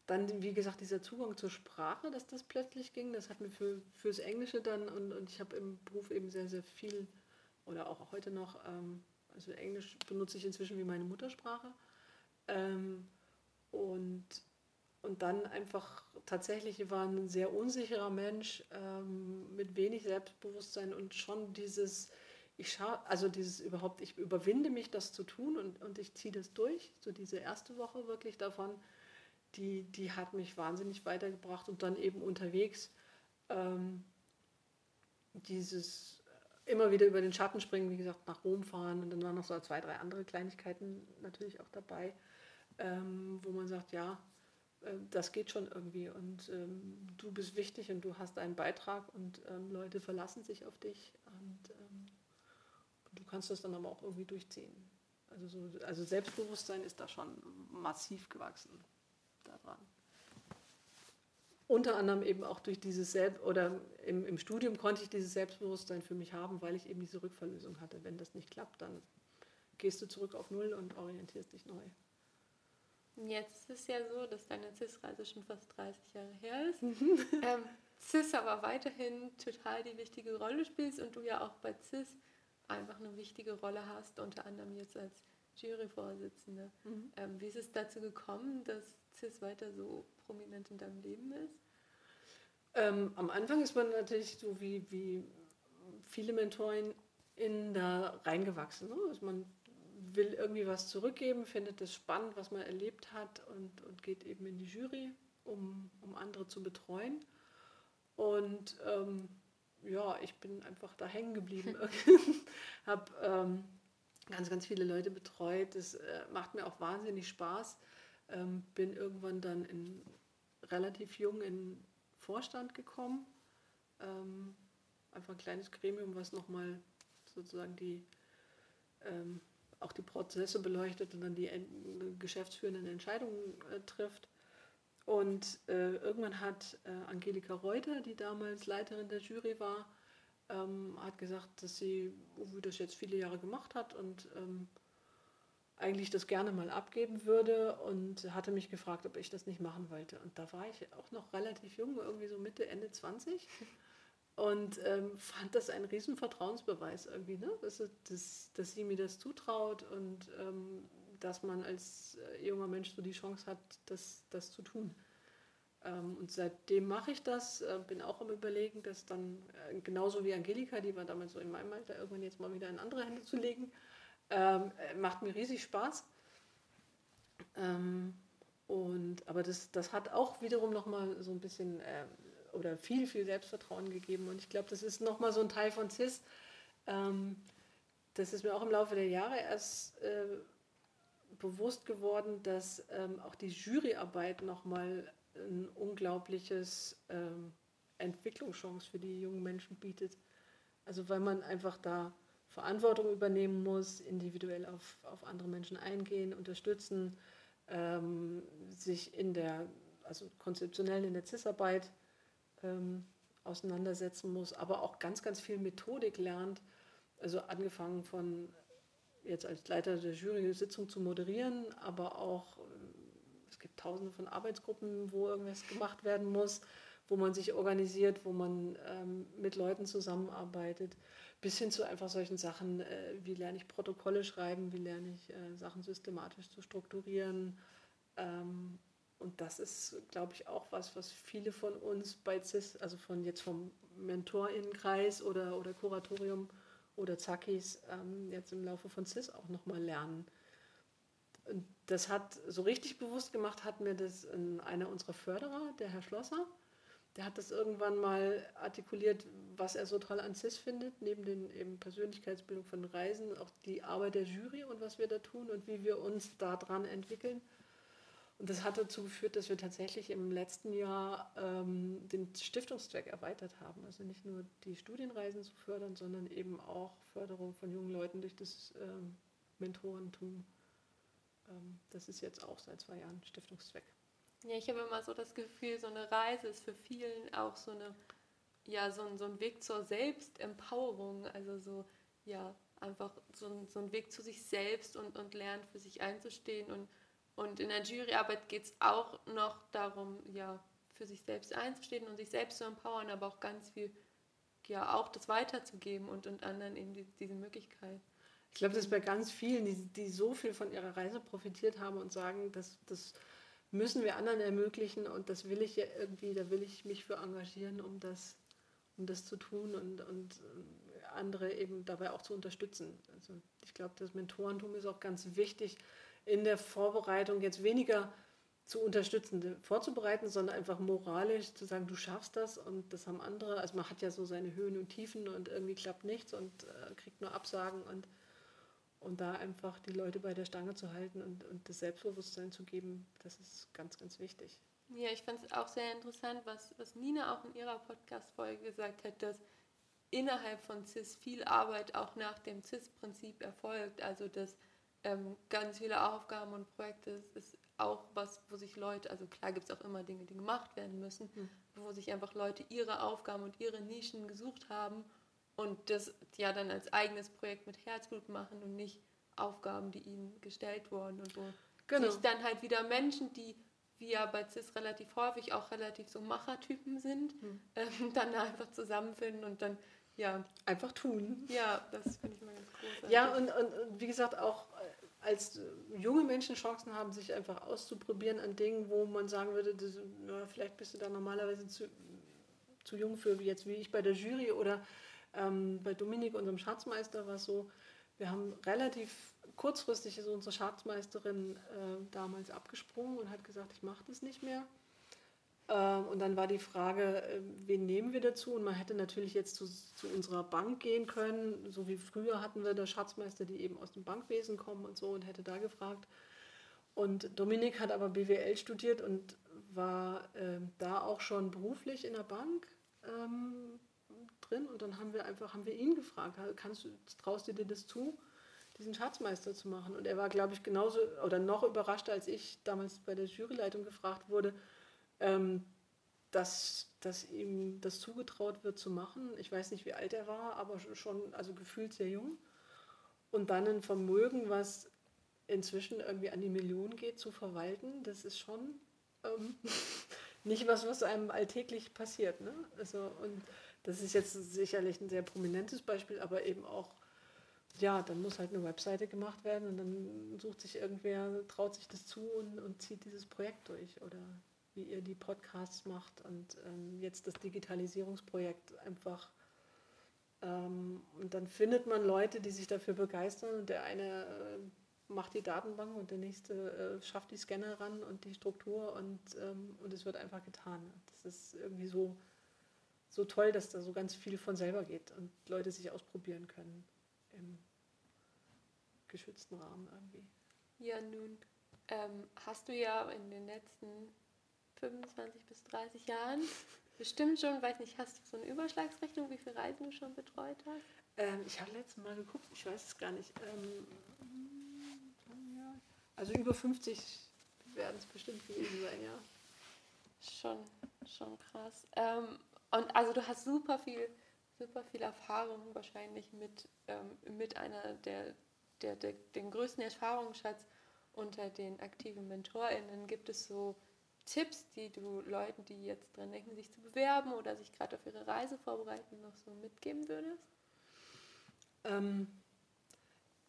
dann, wie gesagt, dieser Zugang zur Sprache, dass das plötzlich ging, das hat mir für, fürs Englische dann und, und ich habe im Beruf eben sehr, sehr viel oder auch heute noch, ähm, also Englisch benutze ich inzwischen wie meine Muttersprache. Ähm, und, und dann einfach tatsächlich war ein sehr unsicherer Mensch ähm, mit wenig Selbstbewusstsein und schon dieses, ich schaue, also dieses überhaupt, ich überwinde mich, das zu tun und, und ich ziehe das durch. So diese erste Woche wirklich davon, die, die hat mich wahnsinnig weitergebracht und dann eben unterwegs ähm, dieses immer wieder über den Schatten springen, wie gesagt, nach Rom fahren und dann waren noch so zwei, drei andere Kleinigkeiten natürlich auch dabei, ähm, wo man sagt, ja, äh, das geht schon irgendwie und ähm, du bist wichtig und du hast einen Beitrag und ähm, Leute verlassen sich auf dich und ähm, du kannst das dann aber auch irgendwie durchziehen. Also, so, also Selbstbewusstsein ist da schon massiv gewachsen daran. Unter anderem eben auch durch dieses Selbst oder im, im Studium konnte ich dieses Selbstbewusstsein für mich haben, weil ich eben diese Rückverlösung hatte. Wenn das nicht klappt, dann gehst du zurück auf Null und orientierst dich neu. Jetzt ist es ja so, dass deine CIS-Reise schon fast 30 Jahre her ist. ähm, CIS aber weiterhin total die wichtige Rolle spielst und du ja auch bei CIS einfach eine wichtige Rolle hast, unter anderem jetzt als Juryvorsitzende. Mhm. Ähm, wie ist es dazu gekommen, dass CIS weiter so prominent in deinem Leben ist? Ähm, am Anfang ist man natürlich so wie, wie viele Mentoren in da reingewachsen. Ne? Also man will irgendwie was zurückgeben, findet es spannend, was man erlebt hat und, und geht eben in die Jury, um, um andere zu betreuen. Und ähm, ja, ich bin einfach da hängen geblieben. (laughs) (laughs) habe ähm, ganz, ganz viele Leute betreut. Das äh, macht mir auch wahnsinnig Spaß. Ähm, bin irgendwann dann in, relativ jung in Vorstand gekommen. Ähm, einfach ein kleines Gremium, was nochmal sozusagen die, ähm, auch die Prozesse beleuchtet und dann die geschäftsführenden Entscheidungen äh, trifft. Und äh, irgendwann hat äh, Angelika Reuter, die damals Leiterin der Jury war, ähm, hat gesagt, dass sie das jetzt viele Jahre gemacht hat und ähm, eigentlich das gerne mal abgeben würde und hatte mich gefragt, ob ich das nicht machen wollte. Und da war ich auch noch relativ jung, irgendwie so Mitte, Ende 20 und ähm, fand das ein riesen Vertrauensbeweis irgendwie, ne? dass, dass, dass sie mir das zutraut und ähm, dass man als äh, junger Mensch so die Chance hat, das, das zu tun. Ähm, und seitdem mache ich das, äh, bin auch am Überlegen, das dann äh, genauso wie Angelika, die war damals so in meinem Alter, irgendwann jetzt mal wieder in andere Hände zu legen ähm, äh, macht mir riesig Spaß. Ähm, und, aber das, das hat auch wiederum nochmal so ein bisschen äh, oder viel, viel Selbstvertrauen gegeben. Und ich glaube, das ist nochmal so ein Teil von CIS. Ähm, das ist mir auch im Laufe der Jahre erst äh, bewusst geworden, dass ähm, auch die Juryarbeit nochmal ein unglaubliches ähm, Entwicklungschance für die jungen Menschen bietet. Also weil man einfach da Verantwortung übernehmen muss, individuell auf, auf andere Menschen eingehen, unterstützen, ähm, sich in der, also konzeptionell in der CIS-Arbeit ähm, auseinandersetzen muss, aber auch ganz, ganz viel Methodik lernt. Also angefangen von jetzt als Leiter der Jury Sitzung zu moderieren, aber auch äh, es gibt tausende von Arbeitsgruppen, wo irgendwas gemacht werden muss, wo man sich organisiert, wo man ähm, mit Leuten zusammenarbeitet bis hin zu einfach solchen Sachen, äh, wie lerne ich Protokolle schreiben, wie lerne ich äh, Sachen systematisch zu strukturieren. Ähm, und das ist, glaube ich, auch was, was viele von uns bei CIS, also von jetzt vom Mentorinnenkreis oder, oder Kuratorium oder Zakis, ähm, jetzt im Laufe von CIS auch nochmal lernen. Und das hat so richtig bewusst gemacht, hat mir das einer unserer Förderer, der Herr Schlosser, der hat das irgendwann mal artikuliert, was er so toll an CIS findet, neben den eben Persönlichkeitsbildung von Reisen, auch die Arbeit der Jury und was wir da tun und wie wir uns daran entwickeln. Und das hat dazu geführt, dass wir tatsächlich im letzten Jahr ähm, den Stiftungszweck erweitert haben. Also nicht nur die Studienreisen zu fördern, sondern eben auch Förderung von jungen Leuten durch das ähm, Mentorentum. Ähm, das ist jetzt auch seit zwei Jahren Stiftungszweck. Ja, ich habe immer so das Gefühl, so eine Reise ist für vielen auch so eine ja, so, ein, so ein Weg zur Selbstempowerung, also so, ja, einfach so ein, so ein Weg zu sich selbst und, und lernt für sich einzustehen. Und, und in der Juryarbeit geht es auch noch darum, ja, für sich selbst einzustehen und sich selbst zu empowern, aber auch ganz viel, ja, auch das weiterzugeben und, und anderen eben die, diese Möglichkeit. Ich glaube, das ist bei ganz vielen, die, die so viel von ihrer Reise profitiert haben und sagen, das, das müssen wir anderen ermöglichen und das will ich ja irgendwie, da will ich mich für engagieren, um das, um das zu tun und, und andere eben dabei auch zu unterstützen. Also ich glaube, das Mentorentum ist auch ganz wichtig in der Vorbereitung jetzt weniger zu unterstützen, vorzubereiten, sondern einfach moralisch zu sagen, du schaffst das und das haben andere. Also man hat ja so seine Höhen und Tiefen und irgendwie klappt nichts und äh, kriegt nur Absagen und, und da einfach die Leute bei der Stange zu halten und, und das Selbstbewusstsein zu geben, das ist ganz, ganz wichtig. Ja, ich fand es auch sehr interessant, was, was Nina auch in ihrer Podcast-Folge gesagt hat, dass innerhalb von CIS viel Arbeit auch nach dem CIS-Prinzip erfolgt. Also dass ähm, ganz viele Aufgaben und Projekte ist auch was, wo sich Leute, also klar gibt es auch immer Dinge, die gemacht werden müssen, mhm. wo sich einfach Leute ihre Aufgaben und ihre Nischen gesucht haben und das ja dann als eigenes Projekt mit Herzblut machen und nicht Aufgaben, die ihnen gestellt wurden und wo genau. sich dann halt wieder Menschen, die wie ja bei CIS relativ häufig auch relativ so Machertypen sind, mhm. ähm, (laughs) dann einfach zusammenfinden und dann ja. Einfach tun. Ja, das finde ich mal ganz großartig. Ja, und, und, und, wie gesagt, auch als junge Menschen Chancen haben, sich einfach auszuprobieren an Dingen, wo man sagen würde, das, na, vielleicht bist du da normalerweise zu, zu jung für, wie jetzt wie ich bei der Jury oder ähm, bei Dominik, unserem Schatzmeister, war es so, wir haben relativ kurzfristig ist unsere Schatzmeisterin äh, damals abgesprungen und hat gesagt, ich mache das nicht mehr. Ähm, und dann war die Frage, äh, wen nehmen wir dazu? Und man hätte natürlich jetzt zu, zu, unserer Bank gehen können, so wie früher hatten wir da Schatzmeister, die eben aus dem Bankwesen kommen und so und hätte da gefragt. Und Dominik hat aber BWL studiert und war äh, da auch schon beruflich in der Bank ähm, drin. Und dann haben wir einfach, haben wir ihn gefragt, kannst traust du dir das zu, diesen Schatzmeister zu machen? Und er war, glaube ich, genauso oder noch überraschter, als ich damals bei der Juryleitung gefragt wurde, ähm, dass, dass ihm das zugetraut wird zu machen. Ich weiß nicht, wie alt er war, aber schon, also gefühlt sehr jung. Und dann ein Vermögen, was inzwischen irgendwie an die Millionen geht, zu verwalten, das ist schon ähm, (laughs) nicht was, was einem alltäglich passiert. Ne? Also, und das ist jetzt sicherlich ein sehr prominentes Beispiel, aber eben auch, ja, dann muss halt eine Webseite gemacht werden und dann sucht sich irgendwer, traut sich das zu und, und zieht dieses Projekt durch. Oder wie ihr die Podcasts macht und ähm, jetzt das Digitalisierungsprojekt einfach. Ähm, und dann findet man Leute, die sich dafür begeistern und der eine äh, macht die Datenbank und der nächste äh, schafft die Scanner ran und die Struktur und, ähm, und es wird einfach getan. Das ist irgendwie so, so toll, dass da so ganz viel von selber geht und Leute sich ausprobieren können im geschützten Rahmen irgendwie. Ja, nun ähm, hast du ja in den letzten 25 bis 30 Jahren bestimmt schon, weiß nicht, hast du so eine Überschlagsrechnung, wie viele Reisen du schon betreut hast? Ähm, ich habe letztes Mal geguckt, ich weiß es gar nicht. Ähm, also über 50 werden es bestimmt gewesen sein, ja. Schon, schon krass. Ähm, und also du hast super viel, super viel Erfahrung wahrscheinlich mit, ähm, mit einer der, der, der, den größten Erfahrungsschatz unter den aktiven MentorInnen. Gibt es so Tipps, die du Leuten, die jetzt dran denken, sich zu bewerben oder sich gerade auf ihre Reise vorbereiten, noch so mitgeben würdest? Ähm,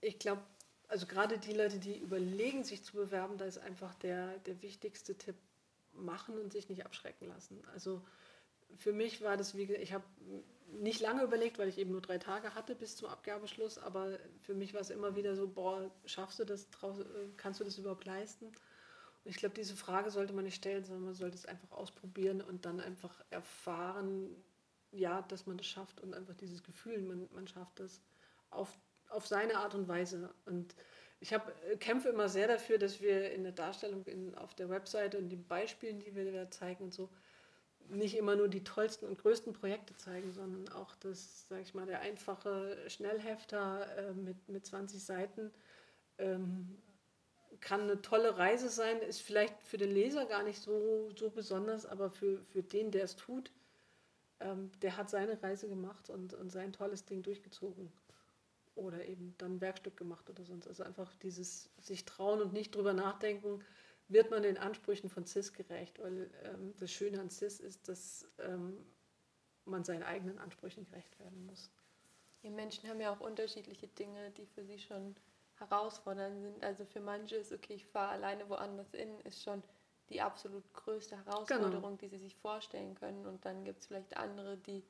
ich glaube, also gerade die Leute, die überlegen, sich zu bewerben, da ist einfach der, der wichtigste Tipp, machen und sich nicht abschrecken lassen. Also für mich war das, wie ich habe nicht lange überlegt, weil ich eben nur drei Tage hatte bis zum Abgabeschluss, aber für mich war es immer wieder so, boah, schaffst du das, kannst du das überhaupt leisten? Ich glaube, diese Frage sollte man nicht stellen, sondern man sollte es einfach ausprobieren und dann einfach erfahren, ja, dass man das schafft und einfach dieses Gefühl, man, man schafft das auf, auf seine Art und Weise. Und ich hab, äh, kämpfe immer sehr dafür, dass wir in der Darstellung in, auf der Webseite und den Beispielen, die wir da zeigen und so, nicht immer nur die tollsten und größten Projekte zeigen, sondern auch das, sag ich mal, der einfache Schnellhefter äh, mit, mit 20 Seiten ähm, kann eine tolle Reise sein, ist vielleicht für den Leser gar nicht so, so besonders, aber für, für den, der es tut, ähm, der hat seine Reise gemacht und, und sein tolles Ding durchgezogen. Oder eben dann ein Werkstück gemacht oder sonst. Also einfach dieses sich trauen und nicht drüber nachdenken, wird man den Ansprüchen von CIS gerecht. Weil ähm, das Schöne an CIS ist, dass ähm, man seinen eigenen Ansprüchen gerecht werden muss. Die Menschen haben ja auch unterschiedliche Dinge, die für sie schon herausfordernd sind. Also für manche ist, okay, ich fahre alleine woanders hin, ist schon die absolut größte Herausforderung, genau. die sie sich vorstellen können. Und dann gibt es vielleicht andere, die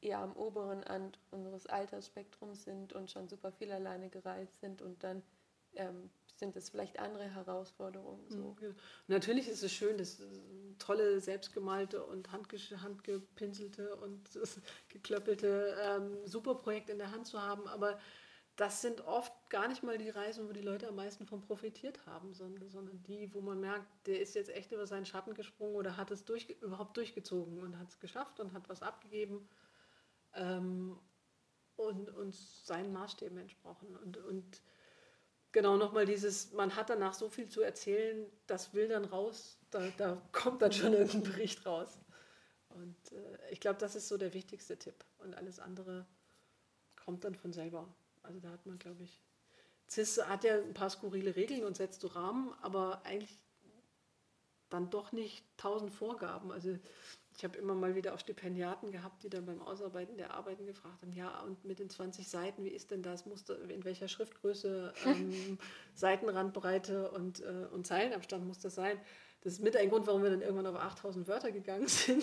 eher am oberen Rand unseres Altersspektrums sind und schon super viel alleine gereist sind und dann ähm, sind es vielleicht andere Herausforderungen. So. Ja. Natürlich ist es schön, das tolle selbstgemalte und handgepinselte und (laughs) geklöppelte ähm, Superprojekt in der Hand zu haben, aber das sind oft gar nicht mal die Reisen, wo die Leute am meisten von profitiert haben, sondern, sondern die, wo man merkt, der ist jetzt echt über seinen Schatten gesprungen oder hat es durch, überhaupt durchgezogen und hat es geschafft und hat was abgegeben ähm, und, und seinen Maßstäben entsprochen. Und, und genau nochmal dieses, man hat danach so viel zu erzählen, das will dann raus, da, da kommt dann schon irgendein Bericht raus. Und äh, ich glaube, das ist so der wichtigste Tipp. Und alles andere kommt dann von selber. Also da hat man, glaube ich, CIS hat ja ein paar skurrile Regeln und setzt so Rahmen, aber eigentlich dann doch nicht tausend Vorgaben. Also ich habe immer mal wieder auch Stipendiaten gehabt, die dann beim Ausarbeiten der Arbeiten gefragt haben, ja, und mit den 20 Seiten, wie ist denn das? Muster, in welcher Schriftgröße, ähm, (laughs) Seitenrandbreite und, äh, und Zeilenabstand muss das sein? Das ist mit ein Grund, warum wir dann irgendwann auf 8000 Wörter gegangen (laughs) sind.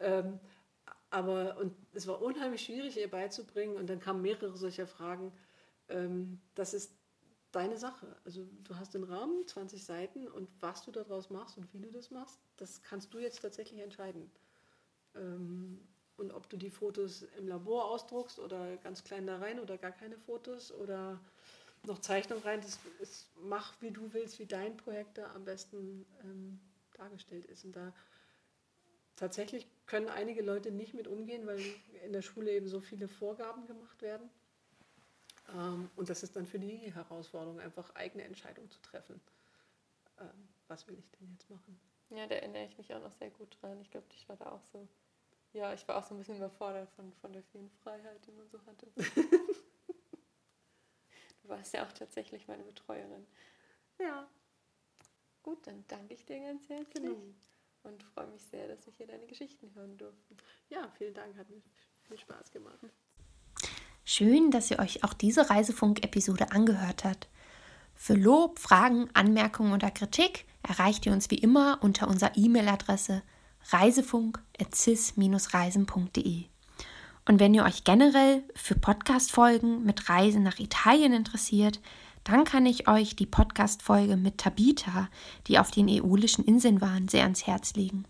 ähm, aber und es war unheimlich schwierig, ihr beizubringen. Und dann kamen mehrere solcher Fragen. Ähm, das ist deine Sache. Also du hast den Rahmen, 20 Seiten und was du daraus machst und wie du das machst, das kannst du jetzt tatsächlich entscheiden. Ähm, und ob du die Fotos im Labor ausdruckst oder ganz klein da rein oder gar keine Fotos oder noch Zeichnung rein, das ist, mach wie du willst, wie dein Projekt da am besten ähm, dargestellt ist. Und da tatsächlich können einige Leute nicht mit umgehen, weil in der Schule eben so viele Vorgaben gemacht werden. Ähm, und das ist dann für die Herausforderung, einfach eigene Entscheidungen zu treffen. Ähm, was will ich denn jetzt machen? Ja, da erinnere ich mich auch noch sehr gut dran. Ich glaube, ich war da auch so, ja, ich war auch so ein bisschen überfordert von, von der vielen Freiheit, die man so hatte. (laughs) du warst ja auch tatsächlich meine Betreuerin. Ja. Gut, dann danke ich dir ganz herzlich. Genau und freue mich sehr, dass wir hier deine Geschichten hören durften. Ja, vielen Dank, hat mir viel Spaß gemacht. Schön, dass ihr euch auch diese Reisefunk-Episode angehört habt. Für Lob, Fragen, Anmerkungen oder Kritik erreicht ihr uns wie immer unter unserer E-Mail-Adresse reisefunk.cis-reisen.de. Und wenn ihr euch generell für Podcast-Folgen mit Reisen nach Italien interessiert, dann kann ich euch die Podcast-Folge mit Tabita, die auf den äolischen Inseln waren, sehr ans Herz legen.